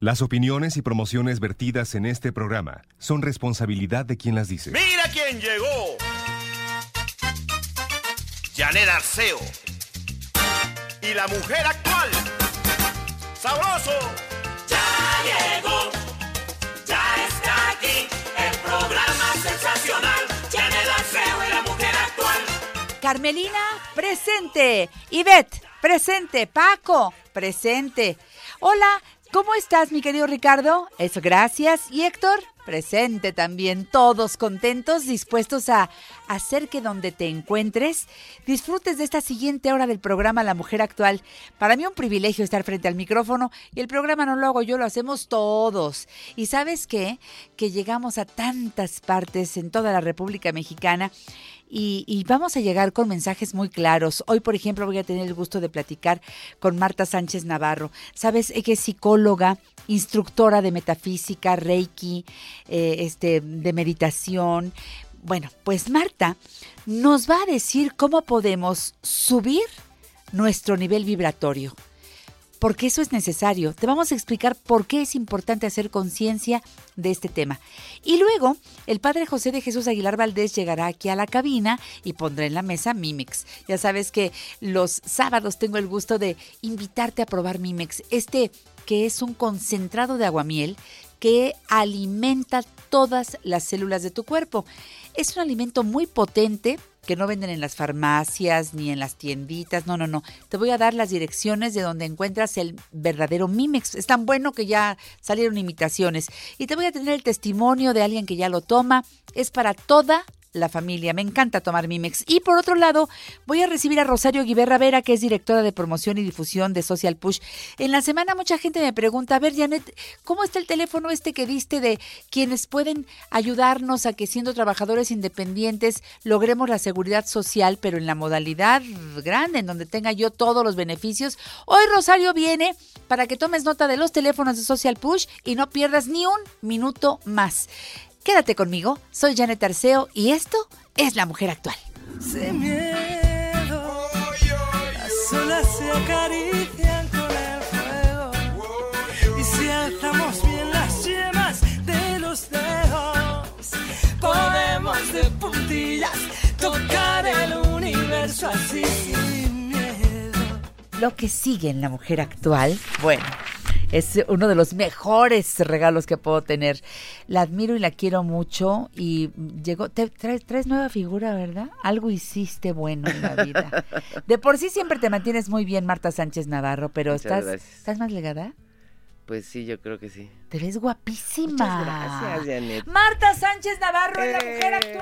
Las opiniones y promociones vertidas en este programa son responsabilidad de quien las dice. ¡Mira quién llegó! Janet Arceo. Y la mujer actual. ¡Sabroso! Ya llegó. Ya está aquí. El programa sensacional. Janet Arceo y la mujer actual. Carmelina, presente. Ivette, presente. Paco, presente. Hola, ¿Cómo estás, mi querido Ricardo? Eso, gracias. Y Héctor, presente también, todos contentos, dispuestos a hacer que donde te encuentres disfrutes de esta siguiente hora del programa La Mujer Actual. Para mí un privilegio estar frente al micrófono y el programa no lo hago yo, lo hacemos todos. Y sabes qué? Que llegamos a tantas partes en toda la República Mexicana y, vamos a llegar con mensajes muy claros. Hoy, por ejemplo, voy a tener el gusto de platicar con Marta Sánchez Navarro. Sabes que es psicóloga, instructora de metafísica, reiki, eh, este, de meditación. Bueno, pues Marta nos va a decir cómo podemos subir nuestro nivel vibratorio porque eso es necesario. Te vamos a explicar por qué es importante hacer conciencia de este tema. Y luego, el padre José de Jesús Aguilar Valdés llegará aquí a la cabina y pondrá en la mesa Mimex. Ya sabes que los sábados tengo el gusto de invitarte a probar Mimex, este que es un concentrado de aguamiel que alimenta todas las células de tu cuerpo. Es un alimento muy potente que no venden en las farmacias ni en las tienditas. No, no, no. Te voy a dar las direcciones de donde encuentras el verdadero Mimex. Es tan bueno que ya salieron imitaciones. Y te voy a tener el testimonio de alguien que ya lo toma. Es para toda la familia. Me encanta tomar Mimex. Y por otro lado, voy a recibir a Rosario Guiberra Vera, que es directora de promoción y difusión de Social Push. En la semana mucha gente me pregunta, a ver, Janet, ¿cómo está el teléfono este que diste de quienes pueden ayudarnos a que siendo trabajadores independientes logremos la seguridad social, pero en la modalidad grande, en donde tenga yo todos los beneficios? Hoy Rosario viene para que tomes nota de los teléfonos de Social Push y no pierdas ni un minuto más. Quédate conmigo, soy Janet Arceo y esto es La Mujer Actual. Sin miedo, las olas se acarician con el fuego. Y si alzamos bien las yemas de los dedos, podemos de puntillas tocar el universo así sin miedo. Lo que sigue en La Mujer Actual, bueno es uno de los mejores regalos que puedo tener. La admiro y la quiero mucho y llegó, te, traes, nueva figura, ¿verdad? Algo hiciste bueno en la vida. De por sí siempre te mantienes muy bien, Marta Sánchez Navarro, pero estás, ¿estás más legada? Pues sí, yo creo que sí. Te ves guapísima. Muchas gracias, Janet. Marta Sánchez Navarro es la mujer eh.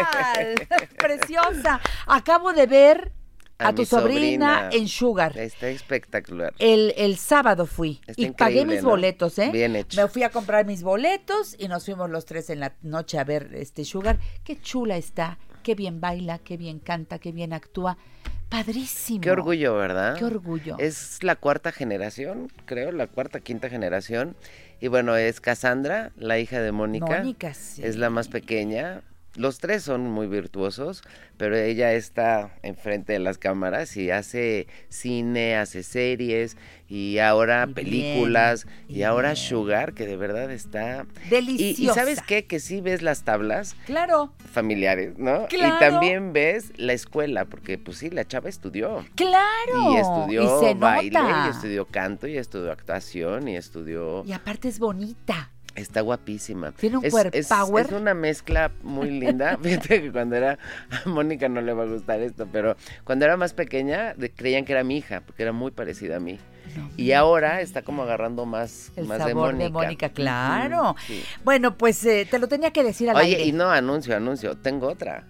actual. Preciosa. Acabo de ver a, tu sobrina, en Sugar. Está espectacular. El, el sábado fui y pagué mis boletos, ¿eh? Bien hecho. Me fui a comprar mis boletos y nos fuimos los tres en la noche a ver este Sugar. Qué chula está, qué bien baila, qué bien canta, qué bien actúa. Padrísimo. Qué orgullo, ¿verdad? Qué orgullo. Es la cuarta generación, creo, la cuarta, quinta generación. Y bueno, es Cassandra, la hija de Mónica. Mónica, sí. Es la más pequeña los tres son muy virtuosos, pero ella está enfrente de las cámaras y hace cine, hace series y ahora películas y, ahora Sugar, que de verdad está deliciosa. Y, ¿sabes qué? Que sí ves las tablas. Claro. Familiares, ¿no? Y también ves la escuela, porque pues sí, la chava estudió. Claro. Y estudió baile, y estudió canto, y estudió actuación, y estudió... Y aparte es bonita. Está guapísima. Tiene un cuerpo es, power. Es una mezcla muy linda. Fíjate que cuando era. A Mónica no le va a gustar esto, pero cuando era más pequeña creían que era mi hija, porque era muy parecida a mí. Y ahora está como agarrando más, El más sabor de Mónica. de Mónica, claro. Bueno, pues eh, te lo tenía que decir al Oye, y no, anuncio, anuncio. Tengo otra.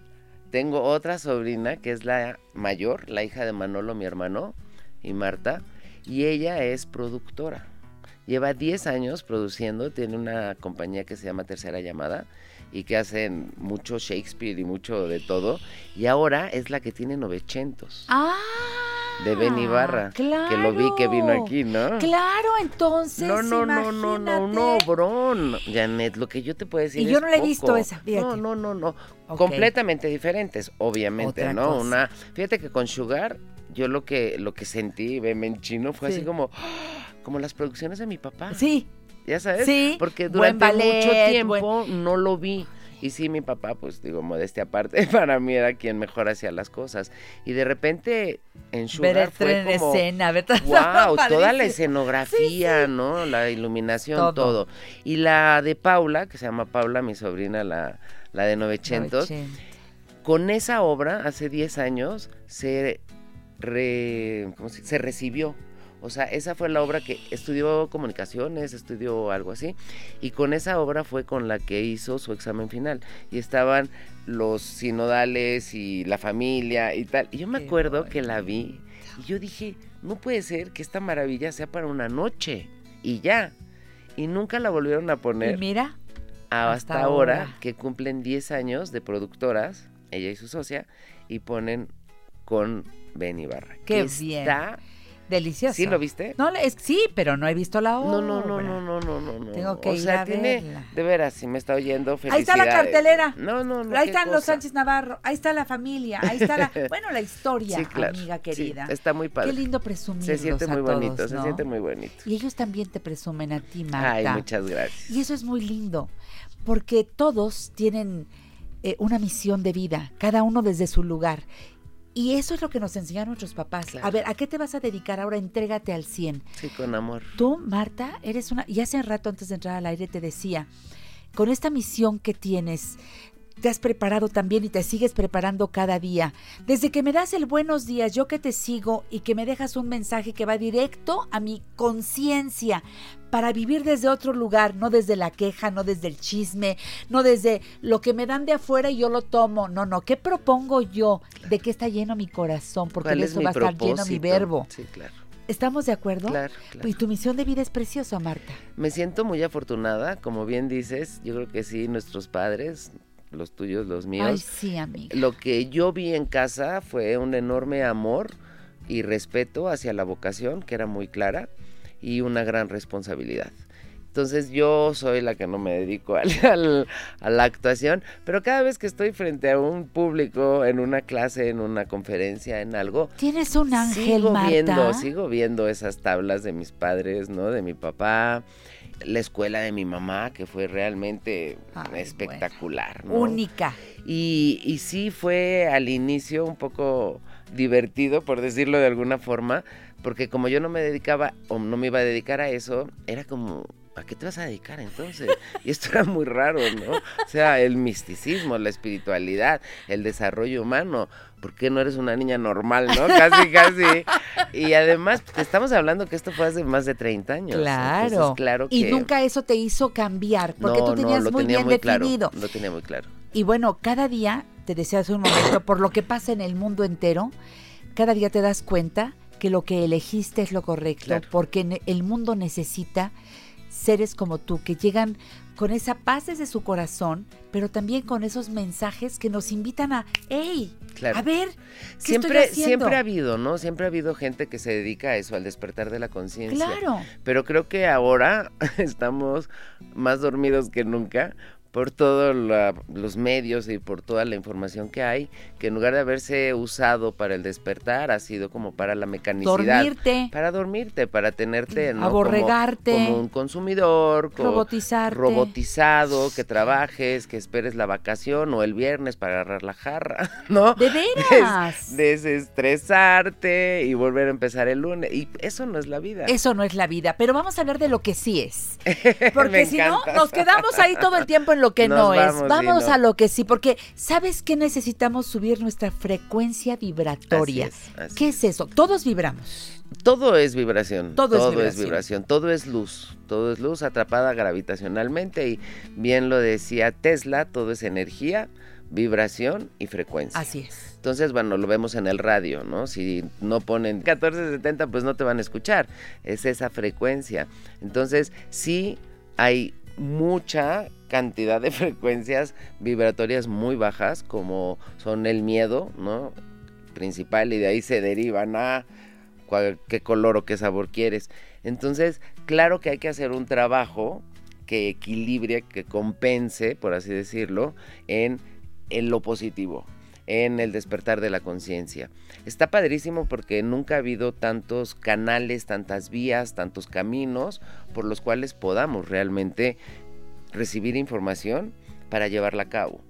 Tengo otra sobrina que es la mayor, la hija de Manolo, mi hermano, y Marta. Y ella es productora Lleva 10 años produciendo, tiene una compañía que se llama Tercera Llamada y que hacen mucho Shakespeare y mucho de todo. Y ahora es la que tiene 900 Ah. de Ben Ibarra, claro. que lo vi que vino aquí, ¿no? Claro, entonces. No, no, no, no, no, no. Brón. Janet, lo que yo te puedo decir Y yo es no la he visto esa, No, fíjate. no, no, no. Ok. Completamente diferentes, obviamente, Otra ¿no? cosa. Una, fíjate que con Sugar, yo lo que, lo que sentí, veme en chino, fue Sí. así como, como las producciones de mi papá. Sí, ¿Ya sabes? Sí, Porque durante mucho tiempo no lo vi. Y sí, mi papá, pues digo, modestia aparte, para mí era quien mejor hacía las cosas. Y de repente en ver Sugar el fue tren como, escena, ver wow, toda la escenografía, ¿no? La iluminación, Todo. todo. Y la de Paula, que se llama Paula, mi sobrina, la, la de 900, Novecento. con esa obra, hace 10 años, se, re- ¿cómo se, se recibió. O sea, esa fue la obra que estudió comunicaciones, estudió algo así, y con esa obra fue con la que hizo su examen final. Y estaban los sinodales y la familia y tal. Y yo me acuerdo que la vi y yo dije, no puede ser que esta maravilla sea para una noche y ya. Y nunca la volvieron a Y poner mira, hasta, hasta ahora, ahora. que cumplen 10 años de productoras, ella y su socia, y ponen con Ben Ibarra. Qué que bien. Está... delicioso. ¿Sí lo viste? No, es, sí, pero no he visto la obra. No, no, no, no, no, no, no, no. Tengo que o ir sea, a tiene, verla. de veras, si me está oyendo, Ahí está la felicidades. cartelera. No, no, no. Ahí están los. Sánchez Navarro, ahí está la familia, ahí está la, bueno, la historia, Sí, claro. amiga Sí, querida. está muy padre. Qué lindo presumirlos Se siente a muy bonito, se siente muy bonito. Y ellos también te presumen a ti, Marta. Ay, muchas gracias. Y eso es muy lindo, porque todos tienen eh, una misión de vida, cada uno desde su lugar. Y eso es lo que nos enseñaron nuestros papás. Claro. A ver, ¿a qué te vas a dedicar ahora? Entrégate al 100. Sí, con amor. Tú, Marta, eres una... Y hace rato antes de entrar al aire te decía, con esta misión que tienes, te has preparado también y te sigues preparando cada día. Desde que me das el buenos días, yo que te sigo y que me dejas un mensaje que va directo a mi conciencia para vivir desde otro lugar, no desde la queja, no desde el chisme, no desde lo que me dan de afuera y yo lo tomo. No, no, ¿qué propongo yo? ¿De qué está lleno mi corazón? Porque ¿Cuál de es eso va a estar lleno mi verbo. Sí, claro. ¿Estamos de acuerdo? Claro, claro. Y tu misión de vida es preciosa, Marta. Me siento muy afortunada, como bien dices, yo creo que sí, nuestros padres, los tuyos, los míos. Ay, sí, amiga. Lo que yo vi en casa fue un enorme amor y respeto hacia la vocación, que era muy clara, y una gran responsabilidad. Entonces yo soy la que no me dedico al- al- a la actuación, pero cada vez que estoy frente a un público, en una clase, en una conferencia, en algo, Tienes un ángel, sigo Marta. viendo, sigo viendo esas tablas de mis padres, ¿no? De mi papá, la escuela de mi mamá, que fue realmente Ay, espectacular, ¿no? Única. Y, y sí fue al inicio un poco divertido, por decirlo de alguna forma, porque como yo no me dedicaba o no me iba a dedicar a eso, era como, ¿a qué te vas a dedicar entonces? Y esto era muy raro, ¿no? O sea, el misticismo, la espiritualidad, el desarrollo humano. ¿Por qué no eres una niña normal, no? Casi, casi. Y además, te estamos hablando que esto fue hace más de 30 años. Claro. Entonces, claro que... Y nunca eso te hizo cambiar, porque No, tú tenías muy tenía bien muy claro, definido. lo tenía muy claro. Y bueno, cada día, te decía hace un momento, por lo que pasa en el mundo entero, cada día te das cuenta que lo que elegiste es lo correcto, Claro. porque el mundo necesita seres como tú, que llegan con esa paz desde su corazón, pero también con esos mensajes que nos invitan a, hey, Claro. a ver, ¿qué Siempre, estoy siempre ha habido, ¿no? Siempre ha habido gente que se dedica a eso, al despertar de la conciencia. Claro. Pero creo que ahora estamos más dormidos que nunca por todos los medios y por toda la información que hay, que en lugar de haberse usado para el despertar, ha sido como para la mecanicidad. Dormirte. Para dormirte, para tenerte, ¿no? Aborregarte. Como, un consumidor. co- Robotizarte. Robotizado, que trabajes, que esperes la vacación o el viernes para agarrar la jarra, ¿no? De veras. Des- desestresarte y volver a empezar el lunes. Y eso no es la vida. Eso no es la vida, pero vamos a hablar de lo que sí es. Porque si no, nos quedamos ahí todo el tiempo en lo que Nos no vamos, es. Vamos no. a lo que sí, porque ¿sabes qué necesitamos subir nuestra frecuencia vibratoria? Así es, así ¿Qué es eso? Todos vibramos. Todo es vibración. Todo es es vibración. vibración. Todo es luz. Todo es luz atrapada gravitacionalmente. Y bien lo decía Tesla, todo es energía vibración y frecuencia. Así es. Entonces, bueno, lo vemos en el radio, ¿no? Si no ponen 1470, pues no te van a escuchar. Es esa frecuencia. Entonces, sí hay mucha cantidad de frecuencias vibratorias muy bajas, como son el miedo, ¿no? Principal, y de ahí se derivan a cuál- qué color o qué sabor quieres. Entonces, claro que hay que hacer un trabajo que equilibre, que compense, por así decirlo, en lo positivo, en el despertar de la conciencia. Está padrísimo porque nunca ha habido tantos canales, tantas vías, tantos caminos por los cuales podamos realmente recibir información para llevarla a cabo.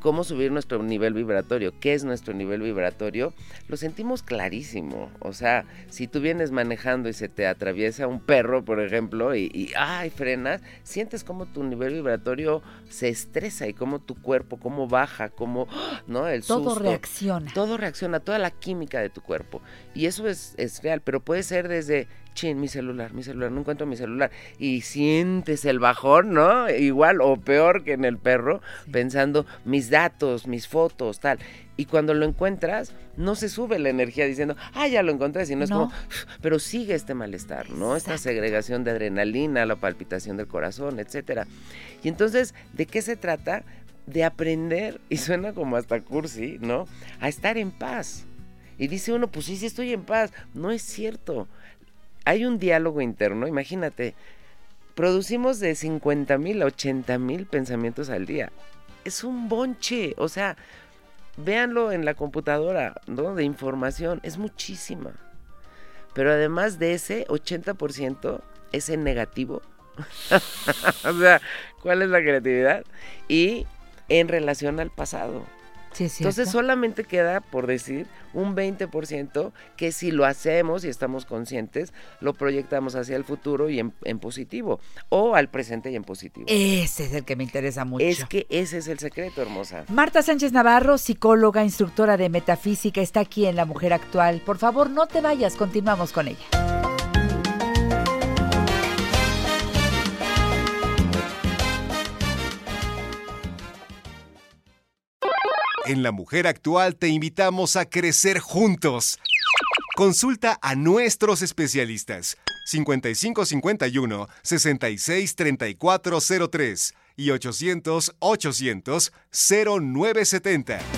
¿Cómo subir nuestro nivel vibratorio? ¿Qué es nuestro nivel vibratorio? Lo sentimos clarísimo. O sea, si tú vienes manejando y se te atraviesa un perro, por ejemplo, y, y ¡ay! frenas, sientes cómo tu nivel vibratorio se estresa y cómo tu cuerpo, cómo baja, cómo, ¿no? El Todo susto. reacciona. Todo reacciona, toda la química de tu cuerpo. Y eso es, es real, pero puede ser desde, chin, mi celular, mi celular, no encuentro mi celular. Y sientes el bajón, ¿no? Igual o peor que en el perro, pensando, mis datos, mis fotos, tal. Y cuando lo encuentras, no se sube la energía diciendo, ah, ya lo encontré, sino es No. como, pero sigue este malestar, ¿no? Esta segregación de adrenalina, la palpitación del corazón, etcétera. Y entonces, ¿de qué se trata? De aprender, y suena como hasta cursi, ¿no? A estar en paz. Y dice uno, pues sí, sí estoy en paz. No es cierto. Hay un diálogo interno, imagínate. Producimos de 50 mil a 80 mil pensamientos al día. Es un bonche, o sea, véanlo en la computadora, ¿no? De información, es muchísima. Pero además de ese 80%, ese negativo. o sea, ¿cuál es la creatividad? Y en relación al pasado. Sí, Entonces solamente queda, por decir, un 20% que si lo hacemos y estamos conscientes, lo proyectamos hacia el futuro y en, en positivo, o al presente y en positivo. Ese es el que me interesa mucho. Es que ese es el secreto, hermosa. Marta Sánchez Navarro, psicóloga, instructora de metafísica, está aquí en La Mujer Actual. Por favor, no te vayas, continuamos con ella. En La Mujer Actual te invitamos a crecer juntos. Consulta a nuestros especialistas 5551 663403 y 800 800 0970.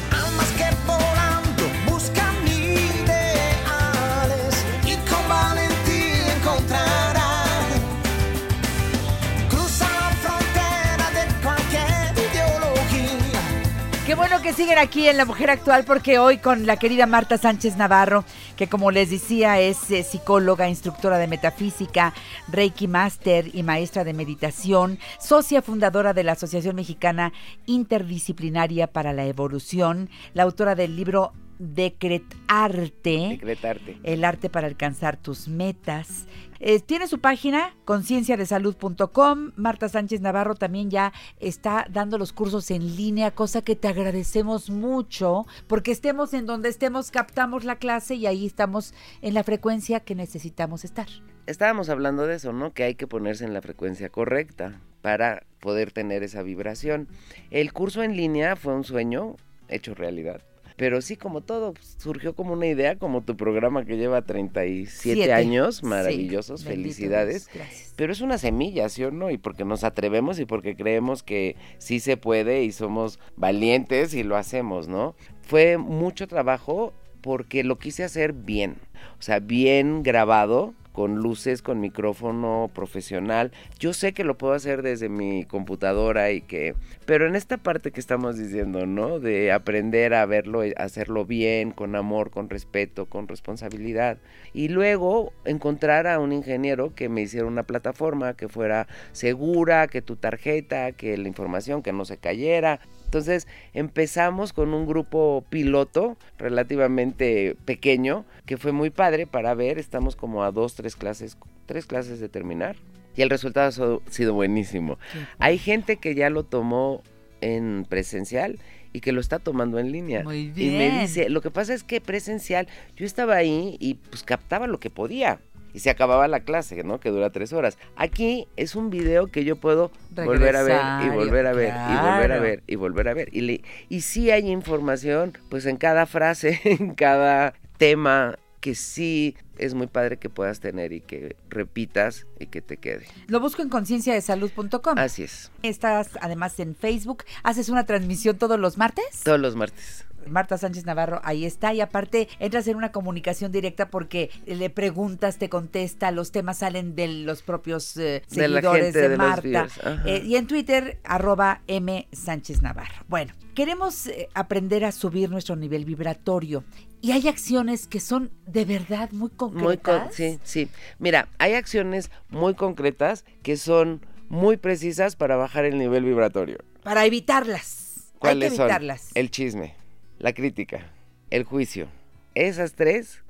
Que siguen aquí en La Mujer Actual porque hoy con la querida Marta Sánchez Navarro, que como les decía es eh, psicóloga, instructora de metafísica, Reiki Master y maestra de meditación, socia fundadora de la Asociación Mexicana Interdisciplinaria para la Evolución, la autora del libro Decretarte. Decretarte. El arte para alcanzar tus metas. Eh, tiene su página, concienciadesalud.com. Marta Sánchez Navarro también ya está dando los cursos en línea, cosa que te agradecemos mucho, porque estemos en donde estemos, captamos la clase y ahí estamos en la frecuencia que necesitamos estar. Estábamos hablando de eso, ¿no? Que hay que ponerse en la frecuencia correcta para poder tener esa vibración. El curso en línea fue un sueño hecho realidad. Pero sí, como todo, surgió como una idea, como tu programa que lleva 37 Siete. años, maravillosos, felicidades. Gracias. Pero es una semilla, ¿sí o no? Y porque nos atrevemos y porque creemos que sí se puede y somos valientes y lo hacemos, ¿no? Fue mucho trabajo porque lo quise hacer bien, o sea, bien grabado, con luces, con micrófono profesional. Yo sé que lo puedo hacer desde mi computadora y que... Pero en esta parte que estamos diciendo, ¿no? De aprender a verlo, y hacerlo bien, con amor, con respeto, con responsabilidad. Y luego encontrar a un ingeniero que me hiciera una plataforma que fuera segura, que tu tarjeta, que la información, que no se cayera. Entonces empezamos con un grupo piloto relativamente pequeño, que fue muy padre para ver, estamos como a dos, tres clases, tres clases de terminar. Y el resultado ha sido buenísimo. Hay gente que ya lo tomó en presencial y que lo está tomando en línea. Muy Y me bien. dice, lo que pasa es que presencial, yo estaba ahí y pues captaba lo que podía. Y se acababa la clase, ¿no? Que dura tres horas. Aquí es un video que yo puedo volver a ver y volver a ver y volver a ver y volver a ver. Y, le, y sí hay información, pues en cada frase, en cada tema que sí es muy padre que puedas tener y que repitas y que te quede. Lo busco en concienciadesalud.com. Así es, Estás además en Facebook. Haces una transmisión todos los martes. todos los martes. Marta Sánchez Navarro, ahí está. Y aparte, entras en una comunicación directa porque le preguntas, te contesta, los temas salen de los propios eh, seguidores de, Marta. Eh, y en Twitter, arroba M Sánchez Navarro. Bueno, queremos eh, aprender a subir nuestro nivel vibratorio. Y hay acciones que son de verdad muy concretas. Muy con- sí, sí. Mira, hay acciones muy concretas que son muy precisas para bajar el nivel vibratorio. Para evitarlas. Hay ¿Cuáles que son? evitarlas. El chisme, la crítica, el juicio. Esas tres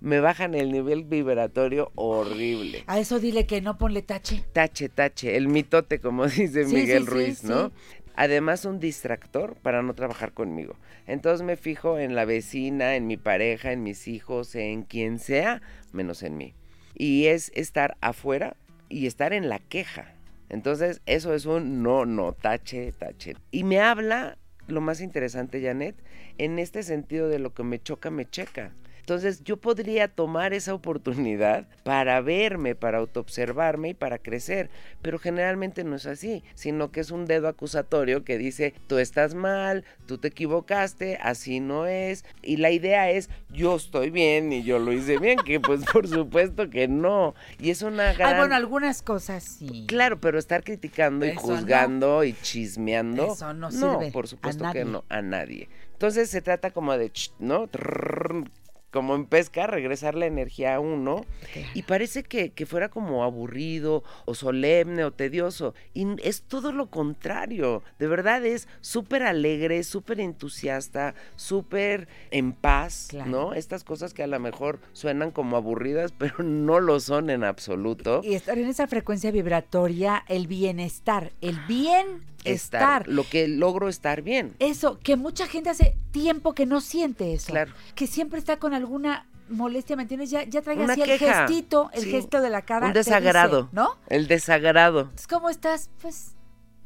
me bajan el nivel vibratorio horrible. A eso dile que no ponle tache. Tache, tache, el mitote, como dice Sí, Miguel sí, sí, Ruiz, ¿no? Además, un distractor para no trabajar conmigo. Entonces me fijo en la vecina, en mi pareja, en mis hijos, en quien sea, menos en mí. Y es estar afuera y estar en la queja. Entonces, eso es un no, no, tache, tache. Y me habla, lo más interesante, Janet, en este sentido de lo que me choca, me checa. Entonces yo podría tomar esa oportunidad para verme, para autoobservarme y para crecer, pero generalmente no es así, sino que es un dedo acusatorio que dice, tú estás mal, tú te equivocaste, así no es, y la idea es, yo estoy bien y yo lo hice bien, que pues por supuesto que no, y es una gran... Ay, bueno, algunas cosas sí. Claro, pero estar criticando y Eso no. juzgando y chismeando. Eso no sirve por a supuesto que no, a nadie. Entonces se trata como de, ¿no? Como en pesca, regresar la energía a uno. Y parece que, que fuera como aburrido o solemne o tedioso. Y es todo lo contrario. De verdad es súper alegre, súper entusiasta, súper en paz, Claro. ¿no? Estas cosas que a lo mejor suenan como aburridas, pero no lo son en absoluto. Y estar en esa frecuencia vibratoria, el bienestar, el bien estar. lo que logro estar bien. Eso, que mucha gente hace tiempo que no siente eso. Claro. Que siempre está con alguna molestia, ¿me entiendes? Ya, ya trae Una así el queja. gestito, el Sí. gesto de la cara. Un dice, desagrado. ¿No? El desagrado. Entonces, ¿Cómo estás? Pues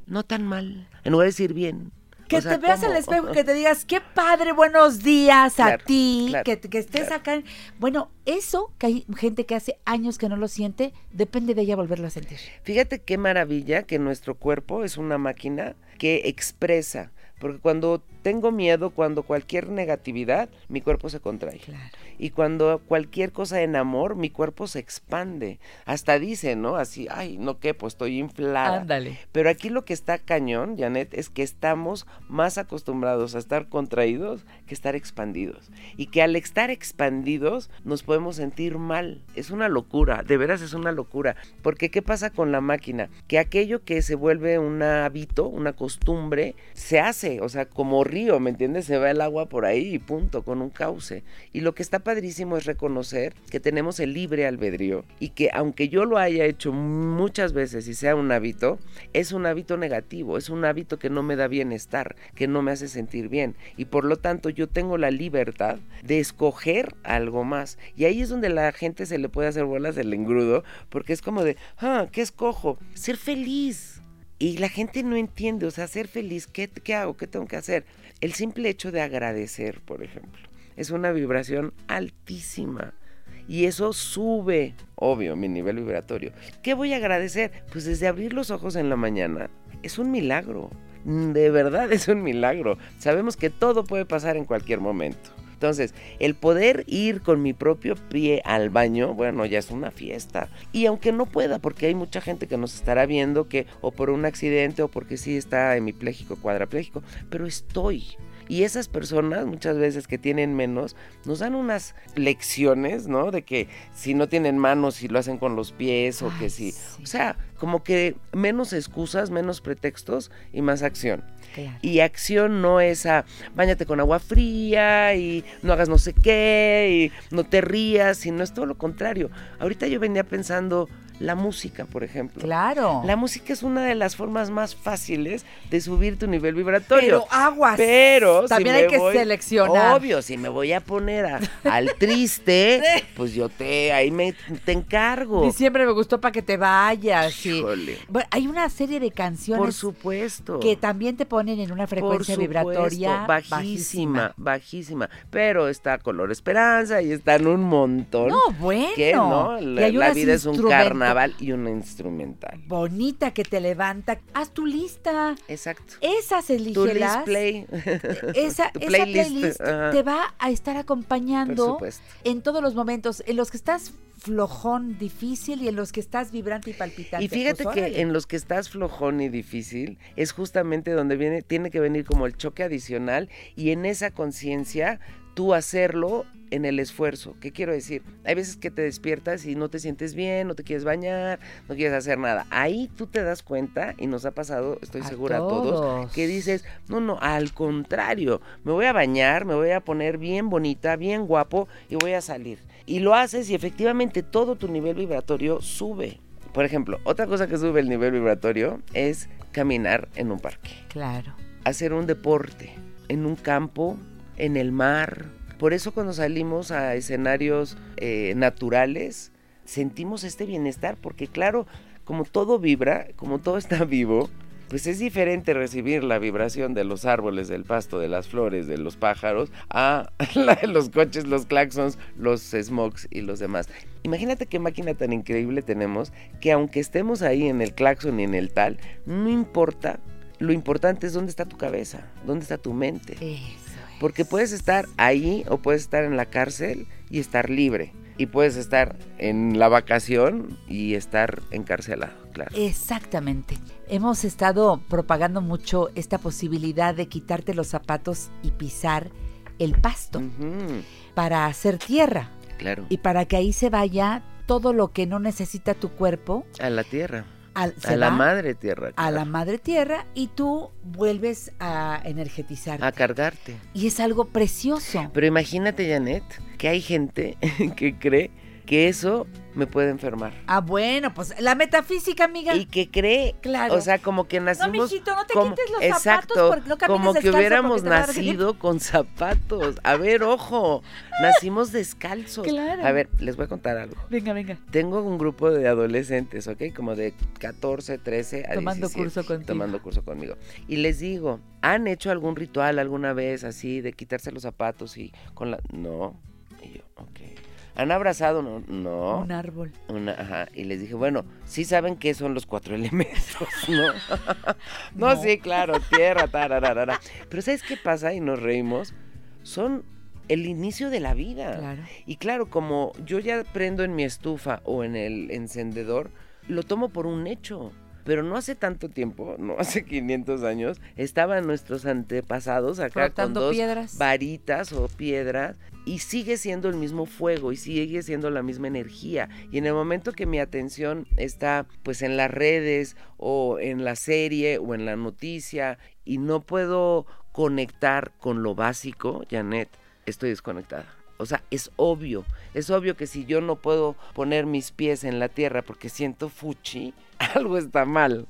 No tan mal. En lugar de decir bien. Que O sea, te veas ¿cómo? al espejo, que te digas, qué padre, buenos días a ti, claro, que, que estés claro. acá. en- Bueno, eso que hay gente que hace años que no lo siente, depende de ella volverlo a sentir. Fíjate qué maravilla que nuestro cuerpo es una máquina que expresa. Porque cuando tengo miedo, cuando cualquier negatividad, mi cuerpo se contrae. Claro. Y cuando cualquier cosa en amor, mi cuerpo se expande. Hasta dice, ¿no? Así, ay, no qué, pues estoy inflada. Ándale. Pero aquí lo que está cañón, Janet, es que estamos más acostumbrados a estar contraídos que estar expandidos. Y que al estar expandidos nos podemos sentir mal. Es una locura, de veras es una locura. Porque ¿qué pasa con la máquina? Que aquello que se vuelve un hábito, una costumbre, se hace, o sea, como río, ¿me entiendes? Se va el agua por ahí y punto, con un cauce. Y lo que está padrísimo es reconocer que tenemos el libre albedrío y que aunque yo lo haya hecho muchas veces y sea un hábito, es un hábito negativo, es un hábito que no me da bienestar, que no me hace sentir bien. Y por lo tanto yo tengo la libertad de escoger algo más. Y ahí es donde la gente se le puede hacer bolas el engrudo, porque es como de, ah, ¿qué escojo? Ser feliz. Y la gente no entiende, o sea, ser feliz, ¿qué, ¿qué hago? ¿Qué tengo que hacer? El simple hecho de agradecer, por ejemplo, es una vibración altísima. Y eso sube, obvio, mi nivel vibratorio. ¿Qué voy a agradecer? Pues desde abrir los ojos en la mañana. Es un milagro. De verdad es un milagro. Sabemos que todo puede pasar en cualquier momento. Entonces, el poder ir con mi propio pie al baño, bueno, ya es una fiesta. Y aunque no pueda, porque hay mucha gente que nos estará viendo que o por un accidente o porque sí está hemipléjico, cuadrapléjico, pero estoy. Y esas personas, muchas veces que tienen menos, nos dan unas lecciones, ¿no? De que si no tienen manos, si lo hacen con los pies o que si... sí. O sea, como que menos excusas, menos pretextos y más acción. Claro. Y acción no es a bañate con agua fría y no hagas no sé qué y no te rías, sino es todo lo contrario. Ahorita yo venía pensando, la música, por ejemplo. Claro. La música es una de las formas más fáciles de subir tu nivel vibratorio. Pero aguas. Pero También hay que voy- seleccionar. Obvio, si me voy a poner a- al triste, pues yo te ahí me te encargo. Diciembre me gustó para que te vayas. y- Híjole. Bueno, hay una serie de canciones Por supuesto. que también te ponen en una frecuencia Por supuesto, vibratoria bajísima, bajísima. Pero está Color Esperanza y están un montón. No, bueno. Que no, Y la, la vida es un instrumento- carnaval y una instrumental. Bonita que te levanta. Haz tu lista. Exacto. Esas Tu elígelas. list play. Esa, Tu esa playlist, playlist ajá. te va a estar acompañando en todos los momentos en los que estás flojón, difícil y en los que estás vibrante y palpitante. Y fíjate Pues, que órale. en los que estás flojón y difícil es justamente donde viene, tiene que venir como el choque adicional y en esa conciencia tú hacerlo en el esfuerzo. ¿Qué quiero decir? Hay veces que te despiertas y no te sientes bien, no te quieres bañar, no quieres hacer nada. Ahí tú te das cuenta, y nos ha pasado, estoy A segura a todos, todos. que dices, no, no, al contrario, me voy a bañar, me voy a poner bien bonita, bien guapo y voy a salir. Y lo haces y efectivamente todo tu nivel vibratorio sube. Por ejemplo, otra cosa que sube el nivel vibratorio es caminar en un parque, Claro. hacer un deporte en un campo, en el mar. Por eso cuando salimos a escenarios eh, naturales, sentimos este bienestar, porque claro, como todo vibra, como todo está vivo, pues es diferente recibir la vibración de los árboles, del pasto, de las flores, de los pájaros, a la de los coches, los claxons, los smokes y los demás. Imagínate qué máquina tan increíble tenemos que aunque estemos ahí en el claxon y en el tal, no importa, lo importante es dónde está tu cabeza, dónde está tu mente. Eso Porque puedes estar ahí o puedes estar en la cárcel y estar libre. Y puedes estar en la vacación y estar encarcelado, claro. Exactamente. Hemos estado propagando mucho esta posibilidad de quitarte los zapatos y pisar el pasto para hacer tierra claro. y para que ahí se vaya todo lo que no necesita tu cuerpo A la tierra. A la madre tierra. a la madre tierra y tú vuelves a energetizar. A cargarte. Y es algo precioso. Pero imagínate, Janet, que hay gente que cree que eso me puede enfermar. Ah, bueno, pues la metafísica, amiga. Y que cree, Claro. o sea, como que nacimos... mijito, no te como, quites los zapatos exacto, porque no como que hubiéramos nacido con zapatos. A ver, ojo, nacimos descalzos. Claro. A ver, les voy a contar algo. Venga, venga. Tengo un grupo de adolescentes, ¿ok? Como de 14, 13 a Tomando 17, curso contigo. Tomando curso conmigo. Y les digo, ¿han hecho algún ritual alguna vez así de quitarse los zapatos y con la... No. Y yo, ok. ¿Han abrazado? No. no. Un árbol. Una, ajá, y les dije, bueno, sí saben qué son los cuatro elementos, ¿no? no, No. sí, claro, tierra, tarararara. Pero ¿sabes qué pasa? Y nos reímos. Son el inicio de la vida. Claro. Y claro, como yo ya prendo en mi estufa o en el encendedor, lo tomo por un hecho. Pero no hace tanto tiempo, no hace 500 años, estaban nuestros antepasados acá Frotando con dos piedras. varitas o piedras y sigue siendo el mismo fuego y sigue siendo la misma energía. Y en el momento que mi atención está pues en las redes o en la serie o en la noticia y no puedo conectar con lo básico, Janet, estoy desconectada. O sea, es obvio, es obvio que si yo no puedo poner mis pies en la tierra porque siento fuchi, algo está mal.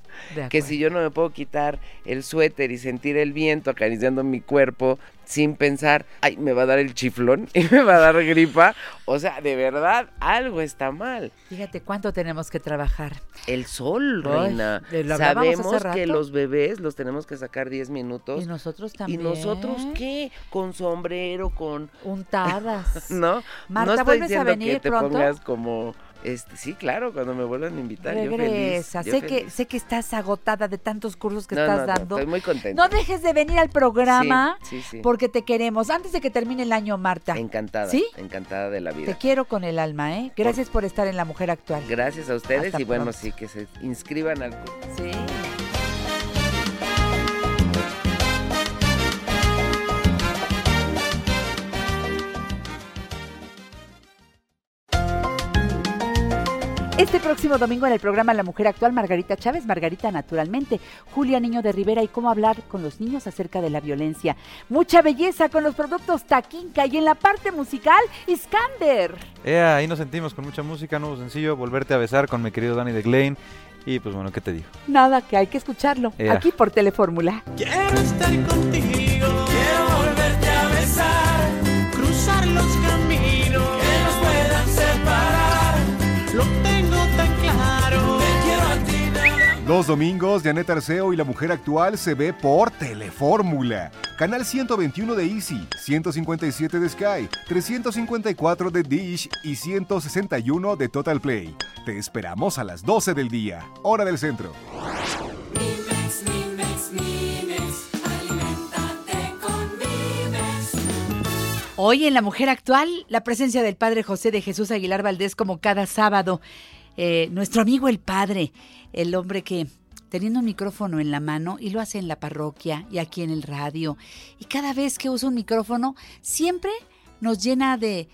Que si yo no me puedo quitar el suéter y sentir el viento acariciando mi cuerpo sin pensar, ay, me va a dar el chiflón y me va a dar gripa. O sea, de verdad, algo está mal. Fíjate cuánto tenemos que trabajar. El sol, Ay, reina. Sabemos que los bebés los tenemos que sacar 10 minutos. Y nosotros ¿Y también. nosotros qué? Con sombrero, con... Untadas. ¿No? Marta, no estoy ¿vuelves a diciendo venir que te pronto? pongas como... Este, sí, claro, cuando me vuelvan a invitar, yo feliz. Regresa. yo Sé que, sé que estás agotada de tantos cursos que No, estás no, no, dando. estoy muy contenta. No dejes de venir al programa Sí, sí, sí. porque te queremos. Antes de que termine el año, Marta. Encantada. ¿Sí? Encantada de la vida. Te quiero con el alma, ¿eh? Gracias por estar en La Mujer Actual. Gracias a ustedes Hasta y bueno, pronto. sí, que se inscriban al curso. Sí. Este próximo domingo en el programa La Mujer Actual, Margarita Chávez, Margarita Naturalmente, Julia Niño de Rivera y cómo hablar con los niños acerca de la violencia. Mucha belleza con los productos Taquinca y en la parte musical, Iskander. Ea, ahí nos sentimos con mucha música, nuevo sencillo, Volverte a besar con mi querido Danny de Glane. Y pues bueno, ¿qué te digo? Nada, que hay que escucharlo. Ea. Aquí por Telefórmula. Quiero estar contigo, quiero volverte a besar, Los domingos, Janet Arceo y la mujer actual se ve por Telefórmula. Canal 121 de Easy, 157 de Sky, 354 de Dish y 161 de Total Play. Te esperamos a las 12 del día, hora del centro. Alimentate con. Hoy en La Mujer Actual, la presencia del Padre José de Jesús Aguilar Valdés como cada sábado. Eh, nuestro amigo el Padre, el hombre que teniendo un micrófono en la mano y lo hace en la parroquia y aquí en el radio. Y cada vez que usa un micrófono, siempre nos llena de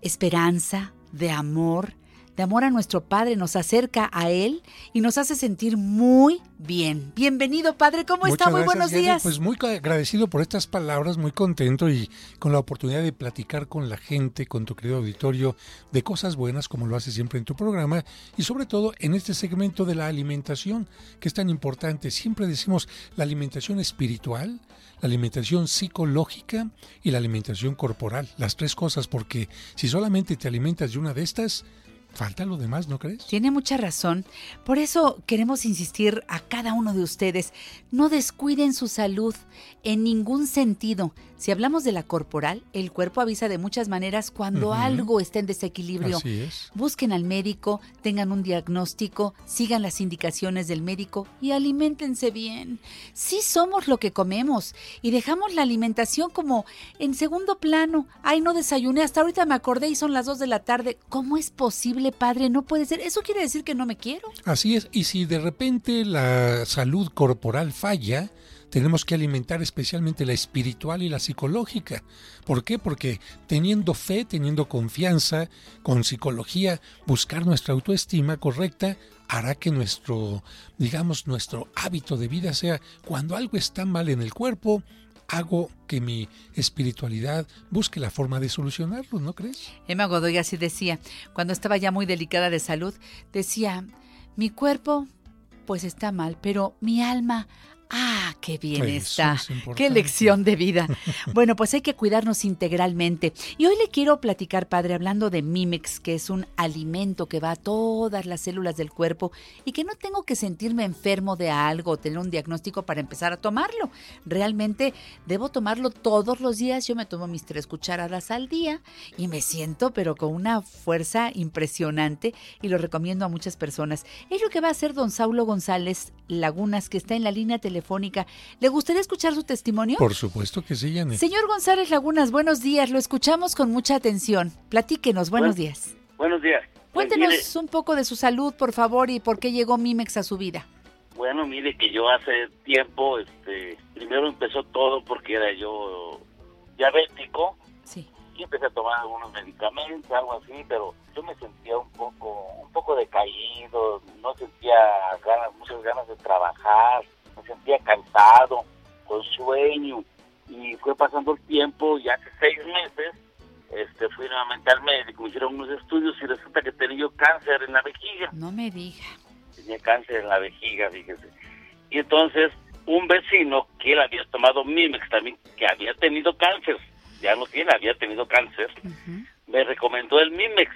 esperanza, de amor, de amor a nuestro Padre, nos acerca a Él y nos hace sentir muy bien. Bienvenido, Padre, ¿cómo está? Muy gracias, buenos Jenny. días. Pues muy agradecido por estas palabras, muy contento y con la oportunidad de platicar con la gente, con tu querido auditorio, de cosas buenas como lo haces siempre en tu programa y sobre todo en este segmento de la alimentación, que es tan importante. Siempre decimos la alimentación espiritual, la alimentación psicológica y la alimentación corporal, las tres cosas, porque si solamente te alimentas de una de estas, falta lo demás, ¿no crees? Tiene mucha razón. Por eso queremos insistir a cada uno de ustedes, no descuiden su salud en ningún sentido. Si hablamos de la corporal, el cuerpo avisa de muchas maneras cuando algo está en desequilibrio. Así es. Busquen al médico, tengan un diagnóstico, sigan las indicaciones del médico y aliméntense bien. Sí somos lo que comemos y dejamos la alimentación como en segundo plano. Ay, no desayuné, hasta ahorita me acordé y son las 2 de la tarde. ¿Cómo es posible, padre? No puede ser. ¿Eso quiere decir que no me quiero? Así es, y si de repente la salud corporal falla, tenemos que alimentar especialmente la espiritual y la psicológica. ¿Por qué? Porque teniendo fe, teniendo confianza, con psicología, buscar nuestra autoestima correcta hará que nuestro, digamos, nuestro hábito de vida sea cuando algo está mal en el cuerpo, hago que mi espiritualidad busque la forma de solucionarlo, ¿no crees? Emma Godoy así decía, cuando estaba ya muy delicada de salud, decía, mi cuerpo pues está mal, pero mi alma, ah, qué bien Eso está, es qué lección de vida. bueno, pues hay que cuidarnos integralmente. Y hoy le quiero platicar, padre, hablando de Mimex, que es un alimento que va a todas las células del cuerpo y que no tengo que sentirme enfermo de algo o tener un diagnóstico para empezar a tomarlo. Realmente debo tomarlo todos los días. Yo me tomo mis tres cucharadas al día y me siento, pero con una fuerza impresionante y lo recomiendo a muchas personas. Es lo que va a hacer don Saulo González Lagunas, que está en la línea telefónica. ¿Le gustaría escuchar su testimonio? Por supuesto que sí, Janet. Señor González Lagunas, buenos días. Lo escuchamos con mucha atención. Platíquenos, buenos Bueno. días. Buenos días. Pues Cuéntenos mire, un poco de su salud, por favor, y por qué llegó Mimex a su vida. bueno, mire que yo hace tiempo, este, primero empezó todo porque era yo diabético Sí. y empecé a tomar algunos medicamentos, algo así, pero yo me sentía un poco, un poco decaído, no sentía ganas, muchas ganas de trabajar, me sentía cansado, con sueño y fue pasando el tiempo y hace seis meses este, fui nuevamente al médico, me hicieron unos estudios y resulta que tenía yo cáncer en la vejiga. No me diga. tenía cáncer en la vejiga, fíjese. Y entonces, un vecino que él había tomado Mimex también, que había tenido cáncer, ya no tiene, había tenido cáncer, me recomendó el Mimex.